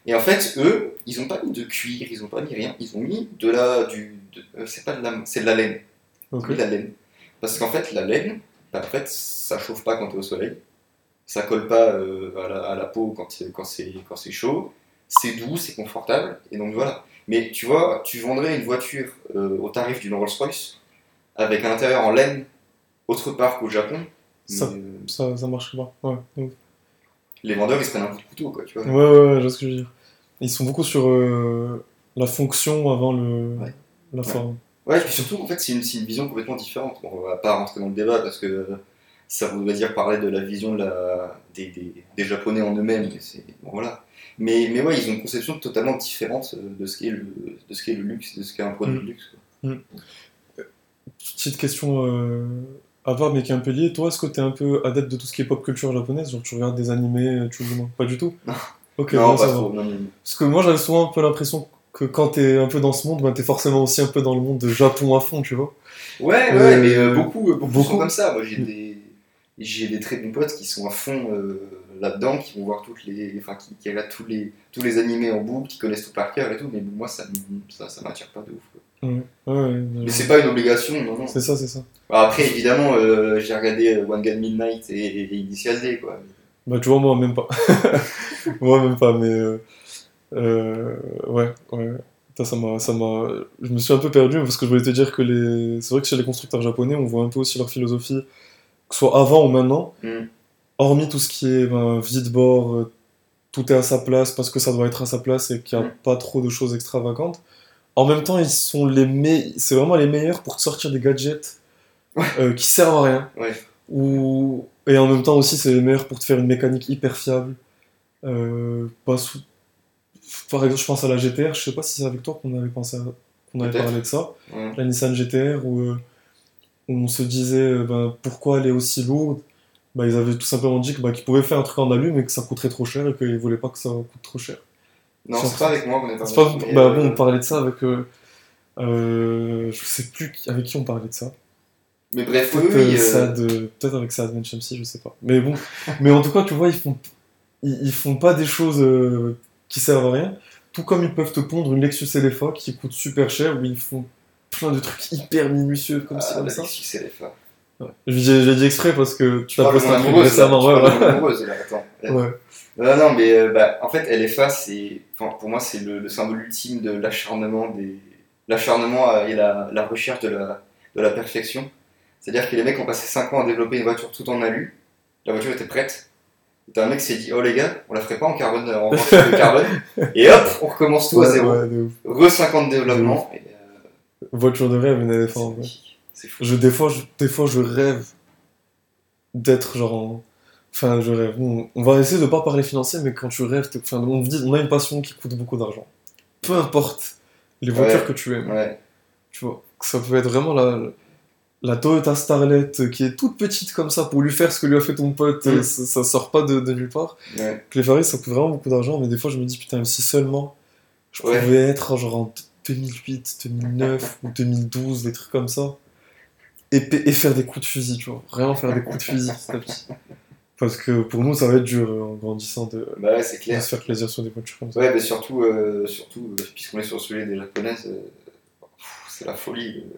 Et en fait, eux, ils ont pas mis de cuir, ils ont pas mis rien, ils ont mis de la, du, de- euh, c'est pas de la, c'est de la laine. Ils ont Ok. mis de la laine. Parce qu'en fait, la laine, bah, en fait, ça chauffe pas quand tu es au soleil, ça colle pas euh, à, la, à la peau quand, quand c'est quand c'est chaud, c'est doux, c'est confortable, et donc voilà. Mais tu vois, tu vendrais une voiture euh, au tarif d'une Rolls-Royce avec un intérieur en laine autre part qu'au Japon. Ça- mais, euh, Ça, ça marche pas. Ouais. Donc- les vendeurs ils se prennent un coup de couteau, quoi, tu vois. Ouais, ouais, ouais, je vois ce que je veux dire. Ils sont beaucoup sur euh, la fonction avant le, Ouais. la forme. Ouais, et puis surtout, en fait, c'est une, une vision complètement différente. Bon, on va pas rentrer dans le débat parce que ça voudrait dire parler de la vision de la, des, des, des Japonais en eux-mêmes. Bon, voilà. Mais, mais ouais, ils ont une conception totalement différente euh, de ce qu'est le, de ce le luxe, de ce qu'est un produit Mm. de luxe. quoi. Petite question euh, à part, mais qui est un peu liée. Toi, est-ce que t'es un peu adepte de tout ce qui est pop culture japonaise? Genre, tu regardes des animés, tu vois, Pas du tout? Non. Ok, non, bon, pas trop. Non, non. Parce que moi, j'avais souvent un peu l'impression que quand t'es un peu dans ce monde, ben, t'es forcément aussi un peu dans le monde de Japon à fond, tu vois. Ouais, ouais, Euh, mais euh, beaucoup, beaucoup, beaucoup. sont comme ça. Moi, j'ai des, j'ai des très bons potes qui sont à fond euh, là-dedans, qui vont voir toutes les, enfin, qui, qui regardent tous les, tous les animés en boucle, qui connaissent tout par cœur et tout. Mais moi, ça, ça, ça m'attire pas de ouf. quoi. Ouais, ouais, Mais c'est pas une obligation, non, non. C'est ça, c'est ça. Bah, après, évidemment, euh, j'ai regardé euh, One Gun Midnight et, et, et Initial D, quoi. Bah, tu vois, moi, même pas. moi, même pas, mais. euh, euh, ouais, ouais. Putain, ça m'a, ça m'a... Je me suis un peu perdu parce que je voulais te dire que les... c'est vrai que chez les constructeurs japonais, on voit un peu aussi leur philosophie, que ce soit avant ou maintenant, Mm. Hormis tout ce qui est ben, vide-bord, euh, tout est à sa place parce que ça doit être à sa place et qu'il n'y a Mm. pas trop de choses extravagantes. En même temps, ils sont les me... c'est vraiment les meilleurs pour te sortir des gadgets Ouais. euh, qui servent à rien. Ouais. Ou... Et en même temps aussi, c'est les meilleurs pour te faire une mécanique hyper fiable. Euh, pas sous- Par exemple, je pense à la GTR, je sais pas si c'est avec toi qu'on avait pensé à- qu'on avait parlé de ça. Ouais. La Nissan GTR, où, où on se disait ben, pourquoi elle est aussi lourde? Ben, ils avaient tout simplement dit que, ben, qu'ils pouvaient faire un truc en alu, mais que ça coûterait trop cher et qu'ils voulaient pas que ça coûte trop cher. Non, c'est pas avec moi qu'on est C'est parlé. pas... mais, bah, euh, bon, on parlait de ça avec. euh, euh, je sais plus qui- avec qui on parlait de ça. Mais bref, Peut-être oui, euh, euh, Saad, euh, peut-être avec Saad Ben Shamsi, je sais pas. Mais bon, mais en tout cas, tu vois, ils font, ils, ils font pas des choses qui servent à rien. Tout comme ils peuvent te pondre une Lexus LFA qui coûte super cher, où ils font plein de trucs hyper minutieux comme ah, la ça. Lexus LFA. Ouais. J'ai j'ai dit exprès parce que tu as posté un truc récemment, ouais, amoureuse, là, attends. Ouais. Non, non, mais euh, bah, en fait, LFA, c'est, enfin, pour moi, c'est le, le symbole ultime de l'acharnement des, l'acharnement et la, la recherche de la, de la perfection. C'est-à-dire que les mecs ont passé 5 ans à développer une voiture tout en alu. La voiture était prête. Et T'as un mec qui s'est dit, oh les gars, on la ferait pas en carbone, en de carbone. Et hop, on recommence tout à zéro. Re 5 ans de développement. Et, euh, Voiture de rêve, une c'est éléphant. Fou. Je, des, fois, je, des fois, je rêve d'être genre. en- Enfin, je rêve. On, on va essayer de pas parler financier, mais quand tu rêves, enfin, on, dit, on a une passion qui coûte beaucoup d'argent. Peu importe les voitures Ouais. que tu aimes, Ouais. tu vois. Ça peut être vraiment la, la Toyota Starlet qui est toute petite comme ça pour lui faire ce que lui a fait ton pote, Mm. ça, ça sort pas de, de nulle part. Ouais. Que les Ferrari, ça coûte vraiment beaucoup d'argent, mais des fois, je me dis, putain, si seulement je pouvais être genre en 2008, 2009 ou 2012, des trucs comme ça, et, faire des coups de fusil, tu vois. Vraiment faire des coups de fusil petit à petit. Parce que pour nous, ça va être dur euh, en grandissant de, Bah ouais, de se faire plaisir sur des voitures comme ça. Ouais, mais surtout, euh, surtout euh, puisqu'on est sur le sujet des japonaises, euh, c'est la folie. euh.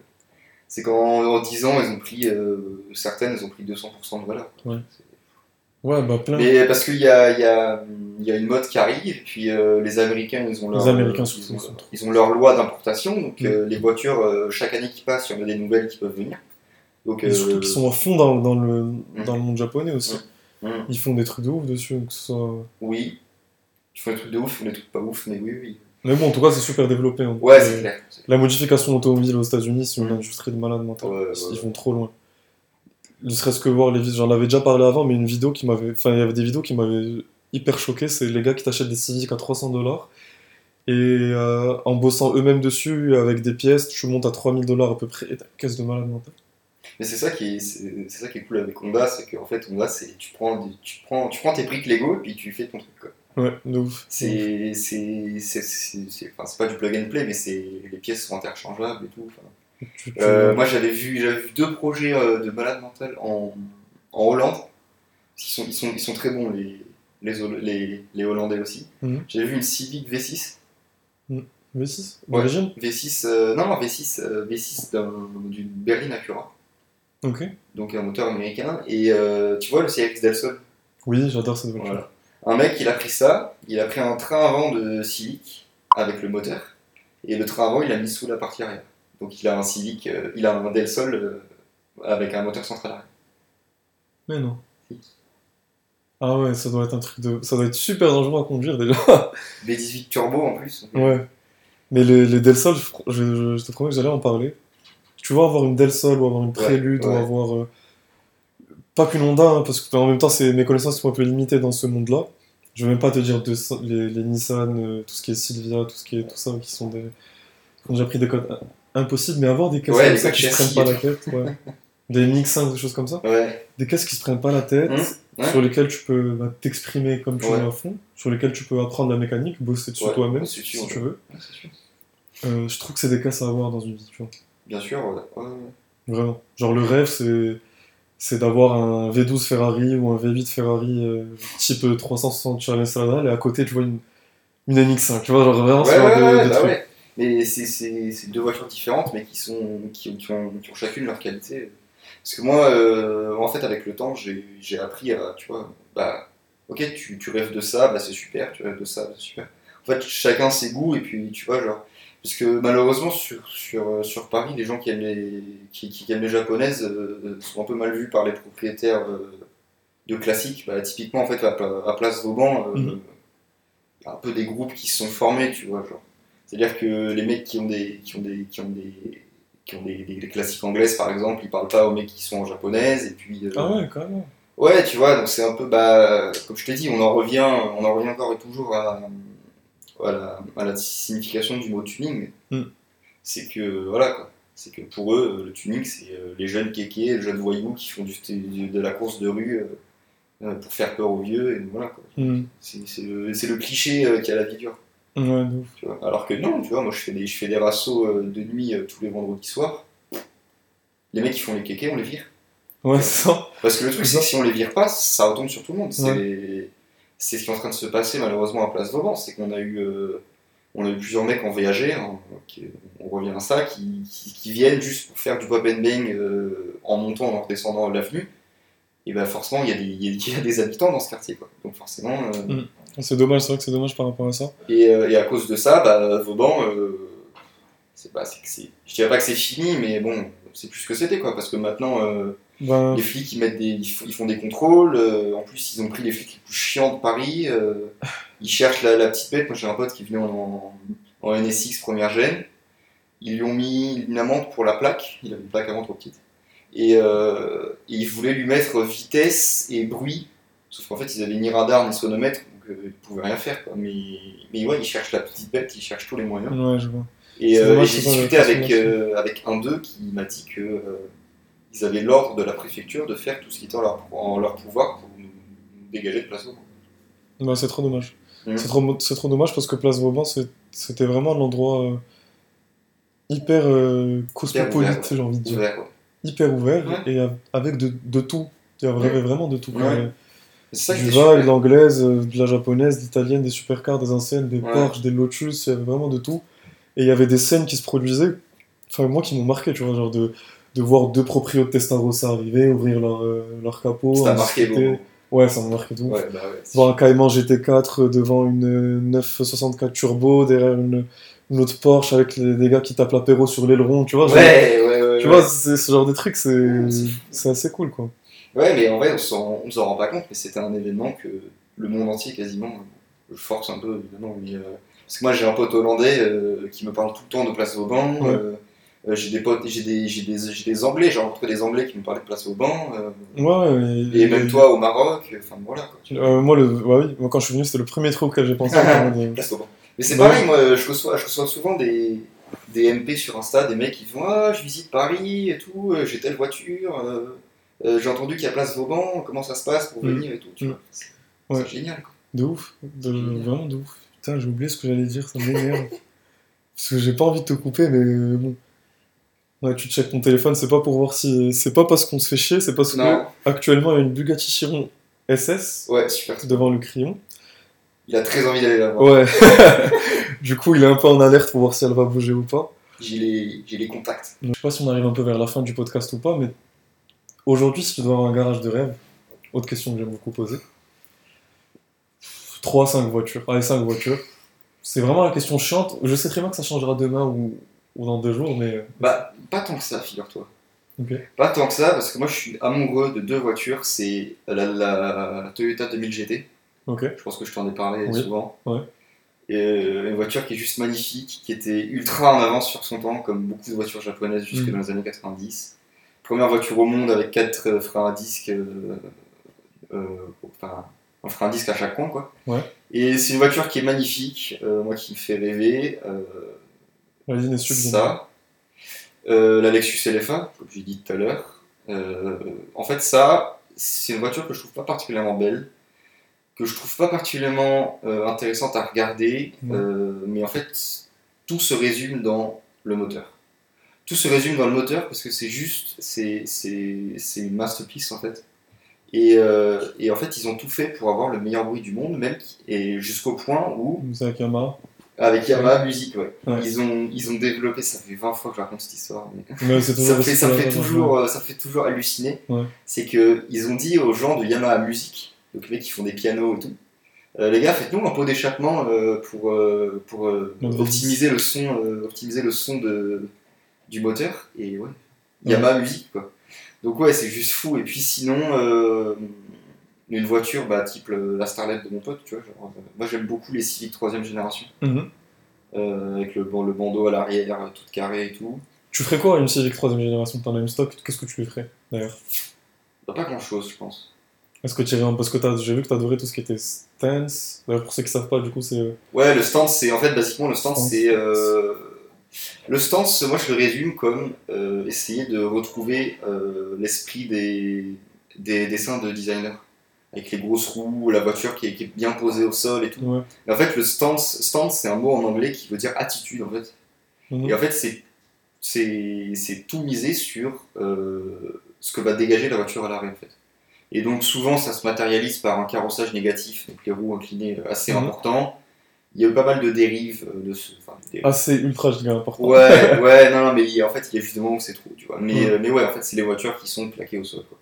C'est qu'en en 10 ans, ils ont pris, certaines, elles ont pris 200% de valeur. Ouais. Ouais, bah plein. Mais parce qu'il y a, y, a, y a une mode qui arrive, et puis euh, les Américains, ils ont leur, Les Américains, ils ont, ils ont leur loi d'importation, donc Mm. euh, les voitures, euh, chaque année qui passe, il y en a des nouvelles qui peuvent venir. Donc, Et surtout euh, qu'ils sont à fond dans, dans le, dans le monde japonais aussi. Mm. Ils font des trucs de ouf dessus, que ce soit... Oui, ils font des trucs de ouf, des trucs pas ouf, mais oui, oui. Mais bon, en tout cas, c'est super développé. hein. Ouais, c'est clair. La modification automobile aux États-Unis, c'est une Mm. industrie de malade mental. Ouais, ouais, Ils ouais. vont trop loin. Ne serait-ce que voir les vidéos, j'en avais déjà parlé avant, mais une vidéo qui m'avait. Enfin, il y avait des vidéos qui m'avaient hyper choqué. C'est les gars qui t'achètent des Civic à 300 dollars. Et euh, en bossant eux-mêmes dessus, avec des pièces, tu montes à 3000 dollars à peu près. Et t'as caisse de malade mental. Mais c'est ça qui est, c'est ça qui est cool avec Honda, c'est qu'en fait Honda, c'est tu prends, tu prends, tu prends tes briques Lego et puis tu fais ton truc. quoi. Ouais. C'est, c'est, c'est, c'est, enfin, c'est pas du plug and play, mais c'est les pièces sont interchangeables et tout. Euh, moi j'avais vu, j'avais vu deux projets euh, de malade mental en, en Hollande. Ils sont, ils sont, ils sont très bons les, les, les, les Hollandais aussi. Mhm. J'avais vu une Civic V6. V6 Ouais. D'origine V6, euh, non, non, V6, euh, V6 d'un- d'une berline Acura. Ok. Donc un moteur américain. Et euh, tu vois le CX Del Sol Oui, j'adore cette voiture. Voilà. Un mec, il a pris ça, il a pris un train avant de Civic avec le moteur, et le train avant, il l'a mis sous la partie arrière. Donc il a un Civic, euh, il a un Del Sol euh, avec un moteur central arrière. Mais non. Si. Ah ouais, ça doit être un truc de. Ça doit être super dangereux à conduire déjà. V18 turbo en plus. Ouais. Mais les, les Del Sol, je, je- je te promets que j'allais en parler. Tu vois, avoir une Del Sol ou avoir une Prélude ou ouais. avoir. euh, pas qu'une Honda, hein, parce que en même temps, c'est- mes connaissances sont un peu limitées dans ce monde-là. Je vais même pas te dire de, les, les Nissan, euh, tout ce qui est Silvia, tout ce qui est tout ça, qui sont des. qui ont déjà pris des codes im- impossibles, mais avoir des caisses Ouais, comme ça qui se prennent pas la tête, des Mix 5, des choses comme ça. Des caisses qui se prennent pas la tête, Mmh, sur lesquelles tu peux bah, t'exprimer comme tu veux à fond, sur lesquelles tu peux apprendre la mécanique, bosser dessus toi-même si tu veux. Euh, je trouve que c'est des caisses à avoir dans une vie, tu vois. Bien sûr, ouais. Vraiment. Genre le rêve, c'est c'est d'avoir un V12 Ferrari ou un V8 Ferrari euh, type 360 Challenge Stradale et à côté tu vois une, une MX5. Tu vois, genre vraiment Ouais, ce genre ouais, de, ouais, de bah truc. ouais. Mais c'est- deux voitures différentes, mais qui, sont, qui, qui ont, qui ont chacune leur qualité. Parce que moi, euh, en fait, avec le temps, j'ai j'ai appris à, tu vois, bah, ok, tu, tu rêves de ça, bah c'est super, tu rêves de ça, bah, c'est super. En fait, chacun ses goûts, et puis, tu vois, genre, parce que malheureusement, sur, sur, sur Paris, les gens qui aiment les, qui, qui aiment les japonaises euh, sont un peu mal vus par les propriétaires euh, de classiques. Bah, typiquement, en fait, à, Pla- à Place Vauban, euh, Mhm. il y a un peu des groupes qui se sont formés, tu vois, genre. C'est-à-dire que les mecs qui ont des, qui ont des, qui ont des, qui ont des, des- des classiques anglaises, par exemple, ils parlent pas aux mecs qui sont en japonaise, et puis. euh, Ah ouais, quand même. Ouais, tu vois, donc c'est un peu, bah, comme je t'ai dit, on en revient, on en revient encore et toujours à, à, la, à la signification du mot tuning. Mm. C'est que, voilà, quoi. C'est que pour eux, le tuning, c'est euh, les jeunes kékés, les jeunes voyous qui font du, de la course de rue euh, euh, pour faire peur aux vieux, et voilà, quoi. Hmm. C'est c'est le, c'est le cliché qui a la vie dure. Ouais, de ouf. Tu vois. Alors que non, tu vois, moi je fais des, je fais des rassos de nuit tous les vendredis soirs. les mecs qui font les kékés, on les vire. Ouais, c'est ça. Parce que le truc, C'est que si on les vire pas, ça retombe sur tout le monde. C'est c'est ce qui est en train de se passer malheureusement à Place Vauban. C'est qu'on a eu. euh, on a eu plusieurs mecs en VAG, hein, qui- on revient à ça, qui, qui, qui viennent juste pour faire du pop and bang euh, en montant, en redescendant l'avenue. Et ben forcément, il y, a des- il y a- il y a des habitants dans ce quartier. Quoi. Donc forcément. euh, C'est dommage, c'est vrai que c'est dommage par rapport à ça. et, et à cause de ça, bah, Vauban, c'est c'est- je dirais pas que c'est fini, mais bon, c'est plus ce que c'était, quoi. Parce que maintenant, Ben, les flics, ils, mettent des, ils, font, des contrôles. euh, en plus, ils ont pris les flics les plus chiants de Paris. euh, ils cherchent la, la petite bête. Moi, j'ai un pote qui venait en, en, NSX première gêne. Ils lui ont mis une amende pour la plaque. Il avait une plaque avant trop petite. Et, euh, et ils voulaient lui mettre vitesse et bruit. Sauf qu'en fait, ils avaient ni radar ni sonomètre. Donc, ils pouvaient rien faire. Quoi. Mais, mais ouais, ils cherchent la petite bête. Ils cherchent tous les moyens. ouais, je vois. Et et j'ai discuté avec, avec un d'eux qui m'a dit que ils avaient l'ordre de la préfecture de faire tout ce qui était en leur, en leur pouvoir pour nous dégager de place au Ben, c'est trop dommage. Mhm. C'est trop, c'est trop dommage parce que Place Vauban, c'était vraiment un endroit euh, hyper euh, cosmopolite, j'ai envie de dire. ouvert. ouais. Hyper ouvert Ouais. et av- avec de, de tout. Il y avait Ouais. vraiment de tout. ça qui Du super. de l'anglaise, euh, de la japonaise, de l'italienne, des supercars, des anciennes, des. Porsche, des Lotus, il y avait vraiment de tout. Et il y avait des scènes qui se produisaient, enfin moi qui m'ont marqué, tu vois, genre de, de voir deux proprios de Testarossa arriver, ouvrir leur, euh, leur capot. Ça t'a marqué beaucoup. Ouais, ça m'a marqué tout. Ouais, bah ouais. Voir un Cayman GT4 devant une euh, 964 Turbo, derrière une, une autre Porsche avec les, des gars qui tapent l'apéro sur l'aileron, tu vois. genre- Ouais, ouais, ouais. tu ouais. vois, c'est ce genre de truc, c'est assez cool, quoi. Ouais, mais en vrai, on s'en rend pas compte, mais c'était un événement que le monde entier quasiment, je force un peu évidemment, mais euh, parce que moi j'ai un pote hollandais euh, qui me parle tout le temps de Place Vauban, euh, euh, j'ai des potes, j'ai des, j'ai des, j'ai des Anglais, j'ai rencontré des Anglais qui me parlaient de Place Vauban, euh, Ouais, et même toi au Maroc, enfin voilà quoi. Euh, moi, le, ouais, oui, moi, quand je suis venu, c'était le premier truc auquel j'ai pensé. Place Vauban. Mais c'est Ouais. pareil, moi je reçois, je reçois souvent des, des MP sur Insta, des mecs qui font Ah, je visite Paris et tout, euh, j'ai telle voiture, j'ai entendu qu'il y a Place Vauban, comment ça se passe pour Mm. venir et tout, tu Mm. vois. C'est génial quoi. De ouf, de- Génial. vraiment de ouf. Putain, j'ai oublié ce que j'allais dire, ça m'énerve. Parce que j'ai pas envie de te couper, mais bon. Ouais, tu checkes ton téléphone, c'est pas pour voir si. C'est pas parce qu'on se fait chier, c'est parce Non, que actuellement il y a une Bugatti Chiron SS ouais, super. devant le crayon. Il a très envie d'aller la voir. Ouais. du coup, il est un peu en alerte pour voir si elle va bouger ou pas. J'ai les, j'ai les contacts. Donc, je sais pas si on arrive un peu vers la fin du podcast ou pas, mais aujourd'hui, si tu dois avoir un garage de rêve, autre question que j'aime beaucoup poser. 3, 5 voitures. Allez, 5 voitures. C'est vraiment la question chiante. Je sais très bien que ça changera demain ou, ou dans deux jours, mais. Bah, pas tant que ça, figure-toi. Pas tant que ça, parce que moi je suis amoureux de deux voitures. C'est la, la Toyota 2000 GT. Je pense que je t'en ai parlé Oui. souvent. Ouais. Euh, une voiture qui est juste magnifique, qui était ultra en avance sur son temps, comme beaucoup de voitures japonaises jusque Mhm. dans les années 90. Première voiture au monde avec quatre euh, freins à disque, euh, euh, enfin, un frein à disque à chaque coin, quoi. Ouais. Et c'est une voiture qui est magnifique, euh, moi qui me fait rêver. Vas-y, ça, euh, la Lexus LFA, comme j'ai dit tout à l'heure. Euh, en fait, ça, c'est une voiture que je trouve pas particulièrement belle, que je trouve pas particulièrement euh, intéressante à regarder, mais en fait, tout se résume dans le moteur. Tout se résume dans le moteur parce que c'est juste, c'est une masterpiece en fait. Et, euh, et en fait, ils ont tout fait pour avoir le meilleur bruit du monde, même, et jusqu'au point où avec Yamaha. Music, ouais. Ouais. Ils, ont, ils ont développé, ça fait 20 fois que je raconte cette histoire, mais Mais c'est ça fait, ça, fait toujours, euh, ça fait toujours halluciner. Ouais. C'est que ils ont dit aux gens de Yamaha Music, donc les mecs qui font des pianos et tout, euh, les gars, faites-nous un pot d'échappement euh, pour, euh, pour euh, optimiser le son, euh, optimiser le son de, du moteur. Et ouais, Ouais. Yamaha Music, quoi. Donc ouais, c'est juste fou. Et puis sinon, euh, une voiture bah, type le- la Starlet de mon pote, tu vois. genre, euh, moi j'aime beaucoup les Civic 3 génération, Mhm. euh, avec le, bon, le bandeau à l'arrière, euh, tout carré et tout. Tu ferais quoi à une Civic 3 génération? T'en as une stock? Qu'est-ce que tu lui ferais d'ailleurs? Bah, pas grand chose, je pense. Est-ce que tu irais un parce que j'ai vu que t'adorais tout ce qui était stance. D'ailleurs, pour ceux qui savent pas, du coup, c'est. euh, Ouais, le stance, c'est en fait, basiquement, le stance, c'est. euh, Le stance, moi je le résume comme euh, essayer de retrouver euh, l'esprit des, des dessins de designers. Avec les grosses roues, la voiture qui est, qui est bien posée au sol et tout. Ouais. Mais en fait, le stance, stance c'est un mot en anglais qui veut dire attitude en fait. Mhm. Et en fait, c'est tout misé sur euh, ce que va dégager la voiture à l'arrêt en fait. Et donc souvent ça se matérialise par un carrossage négatif, donc les roues inclinées euh, assez important. Il y a eu pas mal de dérives euh, de ce. enfin, des- Ah, c'est ultra giga important. Ouais, ouais, non, non, mais il en fait, il y a juste des moments où c'est trop, tu vois. Mais, Mm. mais ouais, en fait, c'est les voitures qui sont plaquées au sol, quoi.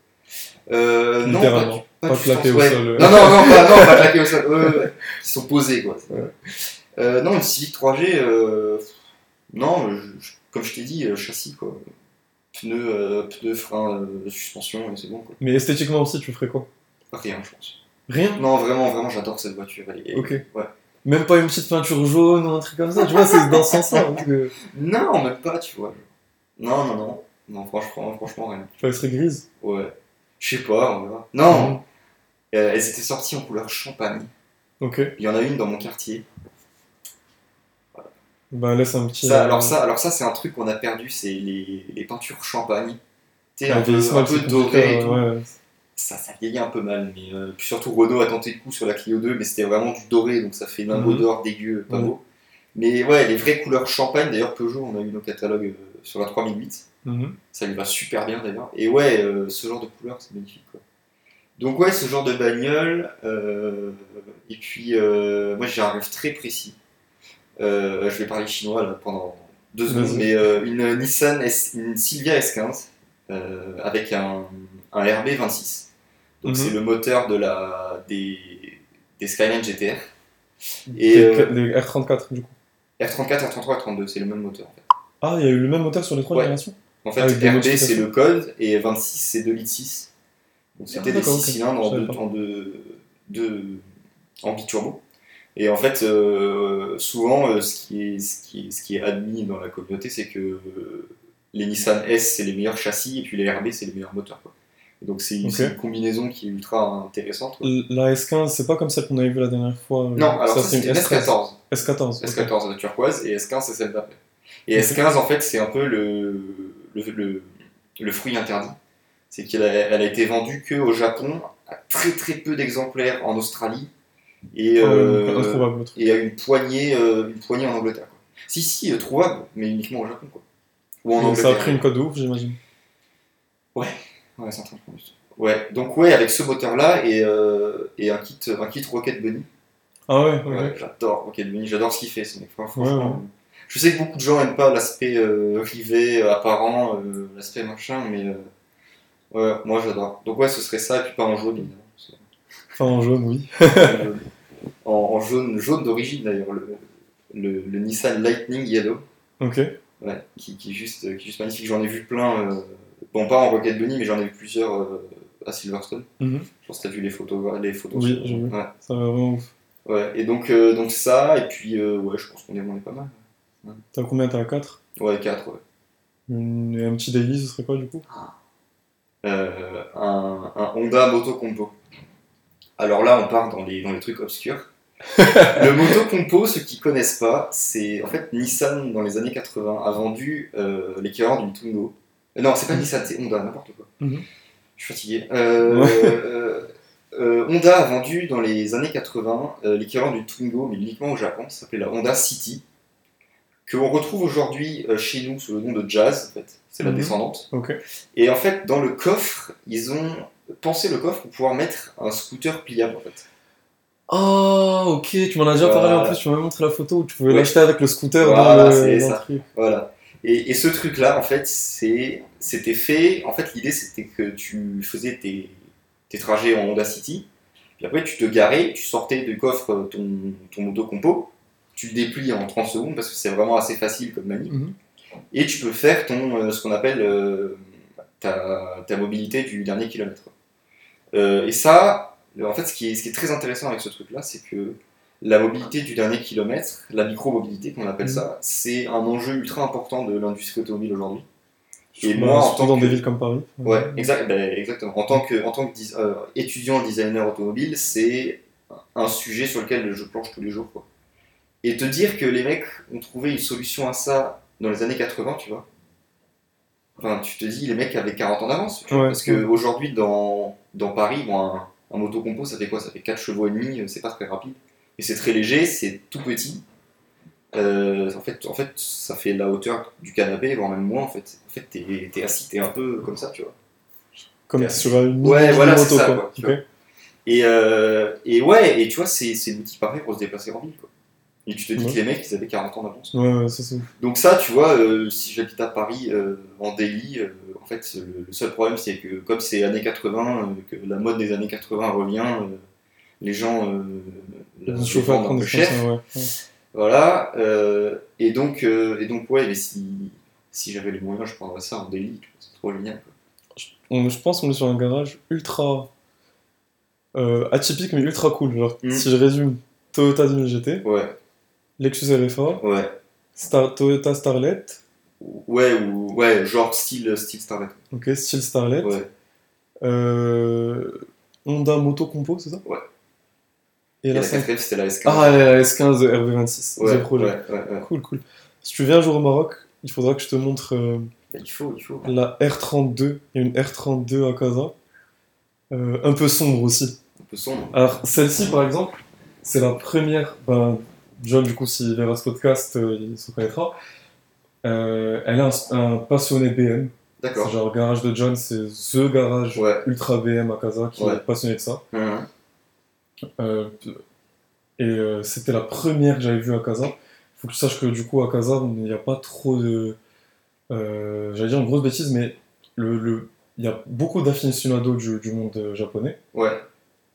Euh, non. Pas, sens, au ouais. sol, euh. Non, non, non, pas, non, pas plaquées au sol. Qui sont posées, quoi. Euh, non, une Civic 3G, euh, non, je- comme je t'ai dit, châssis, quoi. Pneus, euh, pneus, frein, suspension, et c'est bon, quoi. Mais esthétiquement aussi, tu ferais quoi? Rien, je pense. Rien? Non, vraiment, vraiment, j'adore cette voiture. Elle est- Ok. Ouais. Même pas une petite peinture jaune ou un truc comme ça, tu vois, c'est dans ce sens-là. parce que- Non, même pas, tu vois. Non, non, non. Non, franchement, franchement, rien. Enfin, elle serait grise. Ouais. Je sais pas, on verra. Non, Mhm. Euh, elles étaient sorties en couleur champagne. Ok. Il y en a une dans mon quartier. Bah, laisse un petit. Ça, euh, alors ça, alors ça c'est un truc qu'on a perdu, c'est les, les peintures champagne. Tu sais, un un peu, un peu c'est doré et tout. ouais. Ça, ça vieillit un peu mal, mais euh, puis surtout Renault a tenté le coup sur la Clio 2, mais c'était vraiment du doré, donc ça fait lingot Mhm. d'or dégueu, pas Ouais. beau. Mais ouais, les vraies couleurs champagne, d'ailleurs Peugeot, on a eu nos catalogues euh, sur la 3008. Mhm. Ça lui va super bien d'ailleurs. Et ouais, euh, ce genre de couleur, c'est magnifique. Quoi. Donc ouais, ce genre de bagnole. euh, et puis, euh, moi j'ai un rêve très précis. Euh, je vais parler chinois là, pendant deux secondes, mais euh, une Nissan, S, une Silvia S15 euh, avec un, un RB26. Donc Mhm. c'est le moteur de la, des, des Skyline GTR. Et, Des- euh, des R34 du coup. R34, R33, R32, c'est le même moteur en fait. Ah, il y a eu le même moteur sur les trois Ouais. générations? En fait, des RB c'est le code et 26 c'est 2 litres 6. C'était des d'accord, 6 ok. cylindres en, deux, en, deux, deux- en biturbo. Et en fait, euh, souvent, euh, ce, qui est, ce, qui est, ce qui est admis dans la communauté, c'est que euh, les Nissan S, c'est les meilleurs châssis, et puis les RB, c'est les meilleurs moteurs. Quoi. Et donc c'est une combinaison qui est ultra intéressante. quoi. La S15, c'est pas comme celle qu'on avait vue la dernière fois. Non, alors ça, c'est une S13. S14. S14. ok. S14 la turquoise et S15 c'est celle d'après. Et Ok. S15 en fait c'est un peu le, le, le, le fruit interdit. C'est qu'elle a, été vendue qu'au Japon, à très très peu d'exemplaires en Australie et, ouais, euh, et à une poignée, euh, une poignée en Angleterre. quoi. Si si, euh, trouvable, mais uniquement au Japon quoi. Ou en Et ça a pris une code de ouf, j'imagine. Ouais, c'est en train de prendre du temps. Ouais, donc ouais, avec ce moteur là et, euh, et un kit, un kit Rocket Bunny. Ah ouais. Ouais, j'adore Rocket Bunny, j'adore ce qu'il fait, ce mec. Ouais, franchement, ouais. Je sais que beaucoup de gens n'aiment pas l'aspect rivet, euh, apparent, l'aspect machin, mais ouais, moi j'adore. Donc ouais, ce serait ça, et puis pas en jaune, évidemment. En jaune, oui. en, en jaune, jaune d'origine d'ailleurs, le, le, le Nissan Lightning Yellow, Ok. ouais, qui, qui est juste, qui est juste magnifique. J'en ai vu plein, euh, bon pas en Rocket Bunny, mais j'en ai vu plusieurs euh, à Silverstone. Mhm. Je pense que t'as vu les photos, les photos. Oui, j'ai vu. Ouais. Ça va vraiment ouf. Ouais, et donc, euh, donc ça, et puis ouais, je pense qu'on est, on est pas mal. T'as combien? T'as 4 Ouais, 4, ouais. Et un petit daily, ce serait quoi du coup? Euh, un, un Honda Moto Compo. Alors là, on part dans les, dans les trucs obscurs. le Moto Compo, ceux qui connaissent pas, c'est en fait Nissan dans les années 80 a vendu euh, l'équivalent d'une Twingo. Euh, non, c'est pas Nissan, c'est Honda, n'importe quoi. Mhm. Je suis fatigué. Euh, Honda a vendu dans les années 80 euh, l'équivalent d'une Twingo, mais uniquement au Japon. Ça s'appelait la Honda City, que on retrouve aujourd'hui euh, chez nous sous le nom de Jazz. En fait, c'est la Mhm. descendante. Et en fait, dans le coffre, ils ont pensé le coffre pour pouvoir mettre un scooter pliable en fait. Oh, ok, tu m'en as déjà parlé en Voilà. plus, tu m'as montré la photo où tu pouvais Ouais. l'acheter avec le scooter Voilà, dans le, c'est dans ça. le truc. Voilà. Et, et ce truc-là, en fait, c'est, c'était fait. En fait, l'idée, c'était que tu faisais tes, tes trajets en Honda City. Puis après, tu te garais, tu sortais du coffre ton, ton moto compo. Tu le déplies en 30 secondes parce que c'est vraiment assez facile comme manip. Mhm. Et tu peux faire ton, euh, ce qu'on appelle euh, ta, ta mobilité du dernier kilomètre. Euh, et ça, en fait, ce qui est, ce qui est très intéressant avec ce truc-là, c'est que la mobilité du dernier kilomètre, la micro-mobilité qu'on appelle Mhm. ça, c'est un enjeu ultra important de l'industrie automobile aujourd'hui. Et moi, en tant dans que- des villes comme Paris. Ouais, exact, ben, exactement. En tant que, en tant que dis- euh, étudiant designer automobile, c'est un sujet sur lequel je planche tous les jours. Quoi. Et te dire que les mecs ont trouvé une solution à ça dans les années 80, tu vois. Enfin, tu te dis, les mecs avaient 40 ans d'avance. Ouais, parce qu'aujourd'hui, dans, dans Paris, bon, un, un moto compo, ça fait quoi? Ça fait 4 chevaux et demi, euh, c'est pas très rapide. Et c'est très léger, c'est tout petit. euh, en, fait, en fait, ça fait la hauteur du canapé, voire même moins. En fait, en fait t'es es assis, t'es un peu comme ça, tu vois. Comme sur une Ouais, voilà, moto, c'est ça, quoi. Et, euh, et ouais, et tu vois, c'est c'est l'outil parfait pour se déplacer en ville. Quoi. Et tu te dis Ouais. que les mecs, ils avaient 40 ans d'avance. Ouais, ouais, ça c'est. Donc ça, tu vois, euh, si j'habite à Paris euh, en daily, euh, en fait, le, le seul problème, c'est que comme c'est années 80, euh, que la mode des années 80 revient, les gens euh, chauffeur vendent un peu cher. Voilà. et donc, et donc, ouais, mais si, si j'avais les moyens, je prendrais ça en vois, C'est trop génial. Quoi. Je pense qu'on est sur un garage ultra atypique mais ultra cool. Genre, Mm. si je résume, Toyota 2000 GT, Ouais, Lexus RFA, ouais. Star- Toyota Starlet, Ouais, ou, ouais, genre style, style Starlet. ok, style Starlet, Ouais. euh, Honda Moto Compo, c'est ça? Ouais. Et Et la la 5 quatrième, c'était la S15. Ah, la S15 de RV26, ouais, Projet. ouais, ouais, ouais. Cool, cool. Si tu viens un jour au Maroc, il faudra que je te montre euh, Il faut, il faut. la R32. Il y a une R32 à Casa. Euh, un peu sombre aussi. Un peu sombre. Alors, celle-ci, par exemple, c'est la première. Ben, John, du coup, s'il verra ce podcast, euh, il se reconnaîtra. Euh, elle est un, un passionné BM. C'est D'accord. genre, garage de John, c'est THE garage Ouais. ultra BM à Casa qui Ouais. est passionné de ça. Hein, Euh, et euh, c'était la première que j'avais vue à Casa. Faut que tu saches que du coup à Casa, il n'y a pas trop de. Euh, J'allais dire une grosse bêtise, mais le, le- il y a beaucoup d'aficionados du, du monde euh, japonais, Ouais.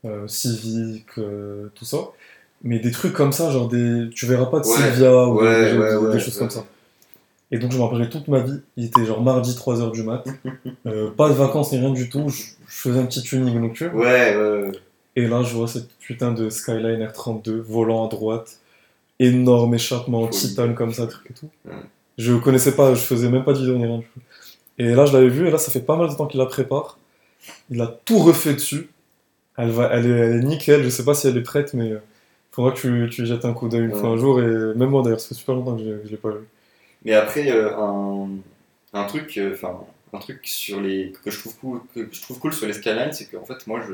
euh, civique, euh, tout ça. Mais des trucs comme ça, genre des. Tu verras pas de Ouais. Sylvia ou des- Ouais, des, ouais, des choses comme ça. Et donc je me rappellerai toute ma vie, il était genre mardi 3h du mat, euh, pas de vacances ni rien du tout, je, je faisais un petit tuning nocturne. Ouais, ouais, ouais. Et là, je vois cette putain de Skyline R32, volant à droite, énorme échappement en titane comme ça, truc et tout. Je connaissais pas, je faisais même pas de vidéo ni rien. du tout. Et là, je l'avais vu, et là, ça fait pas mal de temps qu'il la prépare. Il a tout refait dessus. Elle, va, elle, est, elle est nickel, je sais pas si elle est prête, mais il faudra que tu, tu jettes un coup d'œil une Ouais. fois un jour. Et même moi, d'ailleurs, ça fait super longtemps que je, je l'ai pas vu. Mais après, euh, un, un truc, euh, un truc sur les que je trouve cool, que je trouve cool sur les Skyline, c'est qu'en fait, moi, je,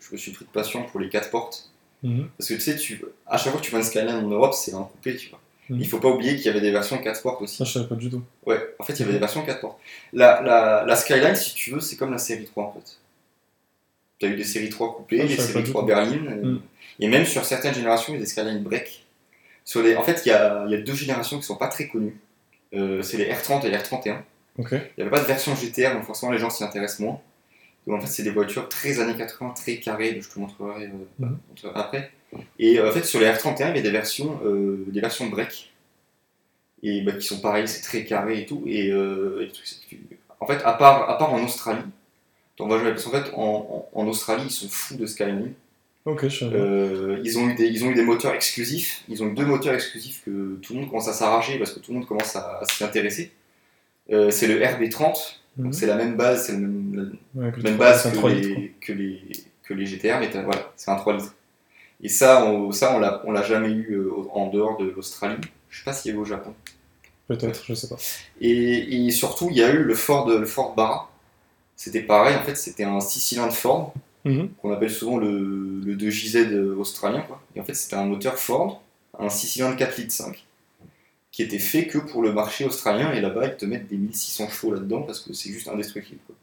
je me suis pris de passion pour les quatre portes. Mhm. Parce que tu sais, tu, à chaque fois que tu vois une Skyline en Europe, c'est un coupé, tu vois. Mhm. Il faut pas oublier qu'il y avait des versions 4 portes aussi. Ça, je savais pas du tout. Ouais, en fait, il y avait des versions 4 portes. La, la, la Skyline, si tu veux, c'est comme la série 3 en fait. Tu as eu des séries 3 coupées, Ah, des séries du 3 tout. berlines. euh, Mm. Et même sur certaines générations, il y a des Skyline break. Sur les... En fait, il y a, y a deux générations qui sont pas très connues. Euh, c'est les R30 et les R31. Ok. Il n'y avait pas de version GTR, donc forcément les gens s'y intéressent moins. Donc en fait, c'est des voitures très années 80, très carrées, je te montrerai, euh, Mhm. montrerai après. Et euh, en fait, sur les R31, il y a des versions, des versions break. Et bah, qui sont pareilles, c'est très carré et tout. Et, En fait, à part, à part en Australie, parce qu'en fait, en, en, en Australie, ils sont fous de pas. Euh, ils, ont eu des, ils ont eu des moteurs exclusifs. Ils ont eu deux moteurs exclusifs que tout le monde commence à s'arracher parce que tout le monde commence à, à s'y intéresser. Euh, c'est le RB30, Mhm. c'est la même base, c'est la même, Ouais, même base que 3 les, litres. que, les, que les GTR, mais voilà, c'est un 3 litres. Et ça, on, ça, on l'a, on l'a jamais eu euh, en dehors de l'Australie. Je sais pas s'il y avait au Japon. Peut-être, je sais pas. Et, et surtout, il y a eu le Ford, le Ford Barra. C'était pareil, en fait, c'était un 6 cylindres Ford Mhm. qu'on appelle souvent le, le 2JZ australien. Quoi. Et en fait, c'était un moteur Ford, un 6 cylindres 4 litres 5, qui était fait que pour le marché australien. Et là-bas, ils te mettent des 1600 chevaux là-dedans parce que c'est juste indestructible. Quoi.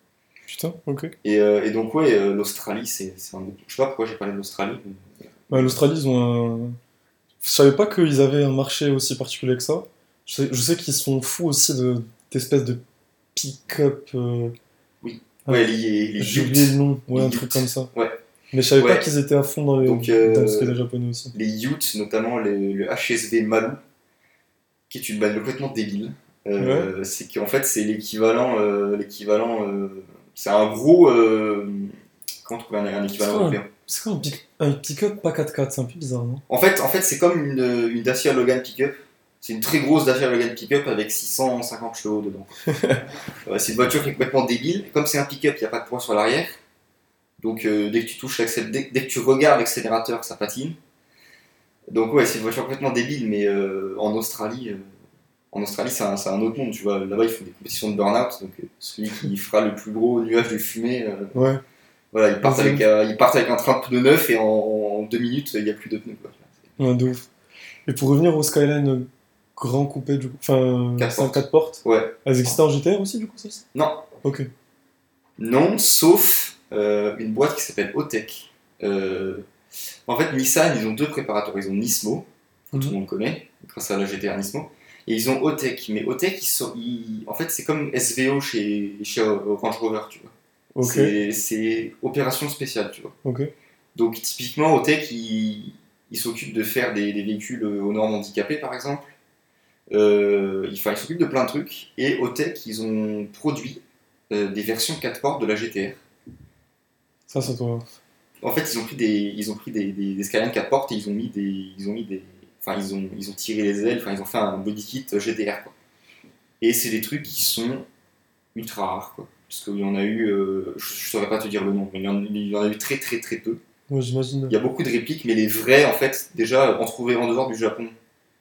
Putain, ok. Et, euh, et donc, ouais, euh, l'Australie, c'est un. Je sais pas pourquoi j'ai parlé de l'Australie. mais- Ouais, L'Australie, ils ont un. Je savais pas qu'ils avaient un marché aussi particulier que ça. Je sais, sais qu'ils sont fous aussi de- d'espèces de pick-up. euh, Ouais, les, les J'ai oublié le nom, ouais, Les un truc comme ça. Ouais. Mais je savais pas qu'ils étaient à fond dans les, Donc, euh, dans ce que les japonais aussi. les Utes, notamment le, le HSV Malu, qui est une bagnole complètement débile. Euh, C'est qu'en fait, c'est l'équivalent. euh, l'équivalent euh, c'est un gros. comment trouver un, un équivalent européen? C'est quoi un pick-up pas 4x4 C'est un peu bizarre, non? En fait, en fait c'est comme une, une Dacia Logan Pickup. C'est une très grosse Dacia Logan Pickup avec 650 chevaux dedans. C'est une voiture qui est complètement débile. Comme c'est un pick-up, il n'y a pas de poids sur l'arrière. Donc euh, dès que tu touches dès, dès que tu regardes l'accélérateur, ça patine. Donc ouais, c'est une voiture complètement débile, mais euh, en Australie, euh, en Australie, c'est un, un autre monde. Tu vois, là-bas, ils font des compétitions de burn-out. Donc celui qui fera le plus gros nuage de fumée, Ouais. voilà, ils partent, avec, ils partent avec un train de pneus neuf et en, en deux minutes, il n'y a plus de pneus. Quoi. Ouais, de ouf. Et pour revenir au Skyline grand coupé, du coup, enfin, Quatre c'est un portes. 4 portes, Ouais. elles existaient en GTR aussi, du coup, ça? Non. Ok. Non, sauf euh, une boîte qui s'appelle Otech. Euh, en fait, Nissan, ils ont deux préparateurs. Ils ont Nismo, que tout le monde connaît, grâce à la GTR Nismo. Et ils ont Otech. Mais Otech, ils sont, ils- en fait, c'est comme SVO chez, chez euh, Range Rover, tu vois. Ok. C'est- opération spéciale, tu vois. Ok. Donc, typiquement, Otech, ils il s'occupent de faire des, des véhicules aux normes handicapées, par exemple. Euh, ils s'occupent de plein de trucs. Et Otech, ils ont produit euh, des versions 4 portes de la GTR. Ça, ça doit. En fait, ils ont pris des, ils ont pris des, des, des Skyline 4 portes et ils ont mis des, ils ont mis des, enfin ils ont, ils ont tiré les ailes, enfin ils ont fait un body kit GTR quoi. Et c'est des trucs qui sont ultra rares quoi, parce qu'il y en a eu, euh, je, je saurais pas te dire le nombre, mais il y en, il y en a eu très très très peu. Ouais, j'imagine. Il y a beaucoup de répliques, mais les vrais en fait, déjà en trouver en dehors du Japon.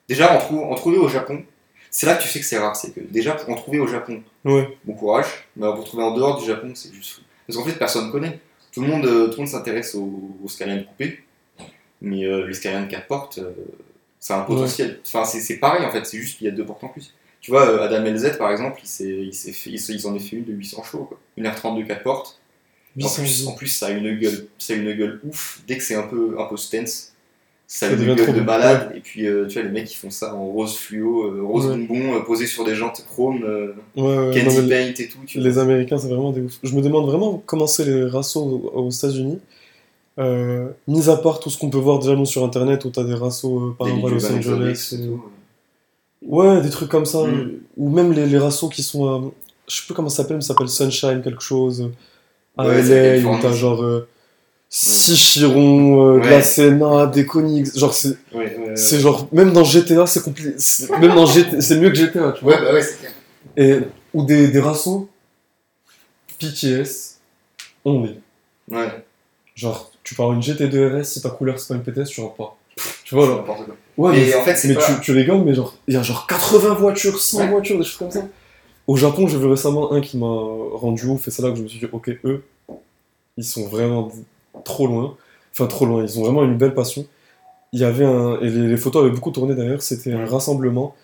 Déjà en, trou- en trouver au Japon, c'est là que tu sais que c'est rare, c'est que déjà pour en trouver au Japon, Ouais. bon courage, mais pour trouver en dehors du Japon, c'est juste fou. Parce qu'en fait, personne connaît. Tout le monde, euh, tout le monde s'intéresse au, au Skyline coupé, mais euh, le Skyline 4 portes, euh, c'est un potentiel. Enfin, c'est pareil en fait, c'est juste qu'il y a deux portes en plus. Tu vois, euh, Adam LZ par exemple, il il fait, en ont fait une de 800 chevaux, quoi. Une R32 4 portes. En 800 plus, en plus, ça a une gueule, ça a une gueule ouf. Dès que c'est un peu, un peu stance, ça Ça devient trop de malade. Et puis, euh, tu vois, les mecs qui font ça en rose fluo, euh, rose Ouais. bonbon, euh, posé sur des jantes chrome, Ouais, non, candy mais paint et tout. Tu vois. les Américains, c'est vraiment des ouf. Je me demande vraiment comment c'est les rassos aux, aux États-Unis. Mis à part tout ce qu'on peut voir déjà nous sur internet où t'as des rassos par exemple à Los Angeles. Et tout. Ouais, des trucs comme ça. Mm. Ou même les, les rassos qui sont. à- je sais plus comment ça s'appelle, mais ça s'appelle Sunshine quelque chose. À LA, où t'as genre. Euh, six chirons, euh, Ouais. des. Genre, c'est Ouais, ouais, ouais. c'est genre. Même dans GTA, c'est compliqué. Même dans GTA, c'est mieux que GTA, tu vois. Ouais, bah ouais, c'est clair. Et, ou des, des rassos PTS only. Ouais, Genre, tu pars une GT2 RS, si ta couleur c'est pas une PTS, tu rentres pas. Tu vois, genre. Ouais, Mais mais, en fait, c'est mais pas- tu, tu rigoles, mais genre, il y a genre 80 voitures, 100 Ouais. voitures, des choses comme ça. Au Japon, j'ai vu récemment un qui m'a rendu ouf, et c'est là que je me suis dit, ok, eux, ils sont vraiment trop loin. Enfin, trop loin, ils ont vraiment une belle passion. Il y avait un. Et les, les photos avaient beaucoup tourné d'ailleurs, c'était un rassemblement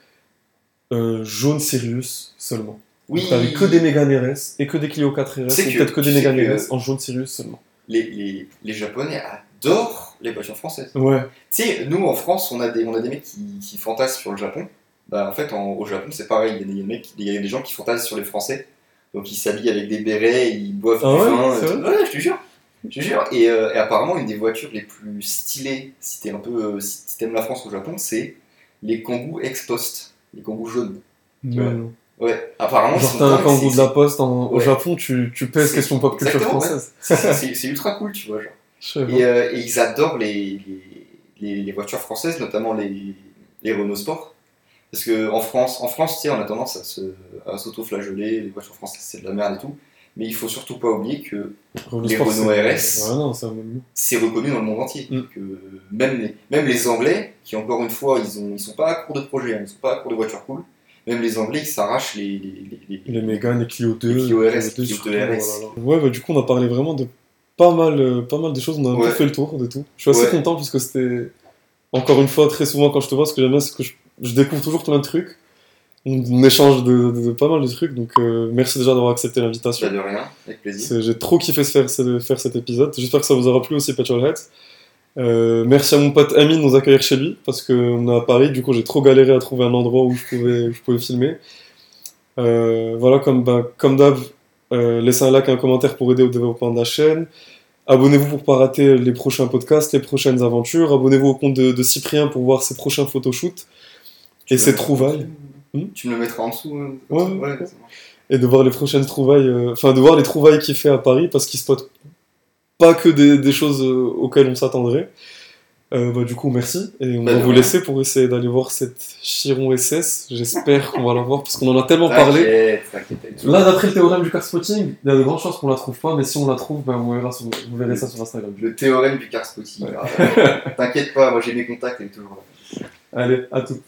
euh, jaune Sirius seulement. Oui, T'avais que des Mégane RS et que des Clio 4 RS, que- peut-être que des Mégane RS en jaune Sirius seulement. les, les, les Japonais adorent les voitures françaises. Ouais, Tu sais, nous en France, on a des, on a des mecs qui, qui fantasment sur le Japon. Bah, en fait, en- au Japon, c'est pareil. Il y, a des, mecs, il y a des gens qui fantasment sur les Français. Donc, ils s'habillent avec des bérets, ils boivent Ah du ouais, vin. et. Ouais, je te jure. Je te jure. Et, euh, et apparemment, une des voitures les plus stylées, si t'es un peu, euh, si t'aimes la France au Japon, c'est les Kangoo Ex-Post, les Kangoo jaunes. mais Ouais. Ouais. Apparemment, Genre, t'as un c'est- de la poste en- au. Japon, tu, tu pèses question pop culture exactement, ouais. française. c'est- ultra cool, tu vois. Genre. Et, euh, et ils adorent les, les, les- les voitures françaises, notamment les, les Renault Sport. Parce qu'en France, en France, tu sais, on a tendance à s'auto-flageller, les voitures françaises c'est de la merde et tout. Mais il faut surtout pas oublier que Renault les Renault RS. C'est reconnu dans le monde entier. Mm. Que même, les, même les Anglais, qui encore une fois, ils, ont, ils sont pas à court de projet, hein, ils sont pas à court de voitures cool. Même les Anglais, ils s'arrachent les, les, les- les- Mégane, les Clio 2. Les Clio RS, Clio 2, Clio surtout, 2 RS. Ouais, bah, du coup, on a parlé vraiment de pas mal, euh, pas mal de choses. On a un Ouais. peu fait le tour de tout. Je suis assez Ouais. content puisque c'était, encore une fois, très souvent quand je te vois, ce que j'aime bien, c'est que je, je découvre toujours plein de trucs. On, échange de, de- de pas mal de trucs. Donc, euh, merci déjà d'avoir accepté l'invitation. Pas de rien, avec plaisir. J'ai trop kiffé faire, faire cet épisode. J'espère que ça vous aura plu aussi, Petrolheads. Euh, merci à mon pote Ami de nous accueillir chez lui parce qu'on est à Paris. Du coup, j'ai trop galéré à trouver un endroit où je pouvais, où je pouvais filmer. Euh, voilà, comme, bah, comme d'hab, euh, laissez un like et un commentaire pour aider au développement de la chaîne. Abonnez-vous pour pas rater les prochains podcasts, les prochaines aventures. Abonnez-vous au compte de, de Cyprien pour voir ses prochains photoshoots et ses me- trouvailles. Tu me le mettras en dessous euh, Ouais, ouais. et de voir les prochaines trouvailles, euh, enfin de voir les trouvailles qu'il fait à Paris parce qu'il spot pas que des, des choses euh, auxquelles on s'attendrait. Euh, bah, du coup, merci et on Bah, va vous laisser pour essayer d'aller voir cette Chiron SS. J'espère qu'on va la voir parce qu'on en a tellement parlé. T'inquiète, t'inquiète, t'inquiète. Là, d'après le théorème du car spotting, il y a de grandes chances qu'on la trouve pas, mais si on la trouve, ben, vous, verrez sur- vous verrez ça sur Instagram. Le théorème du car spotting. Ah, T'inquiète pas, moi j'ai mes contacts, elle est toujours là. Allez, à tout.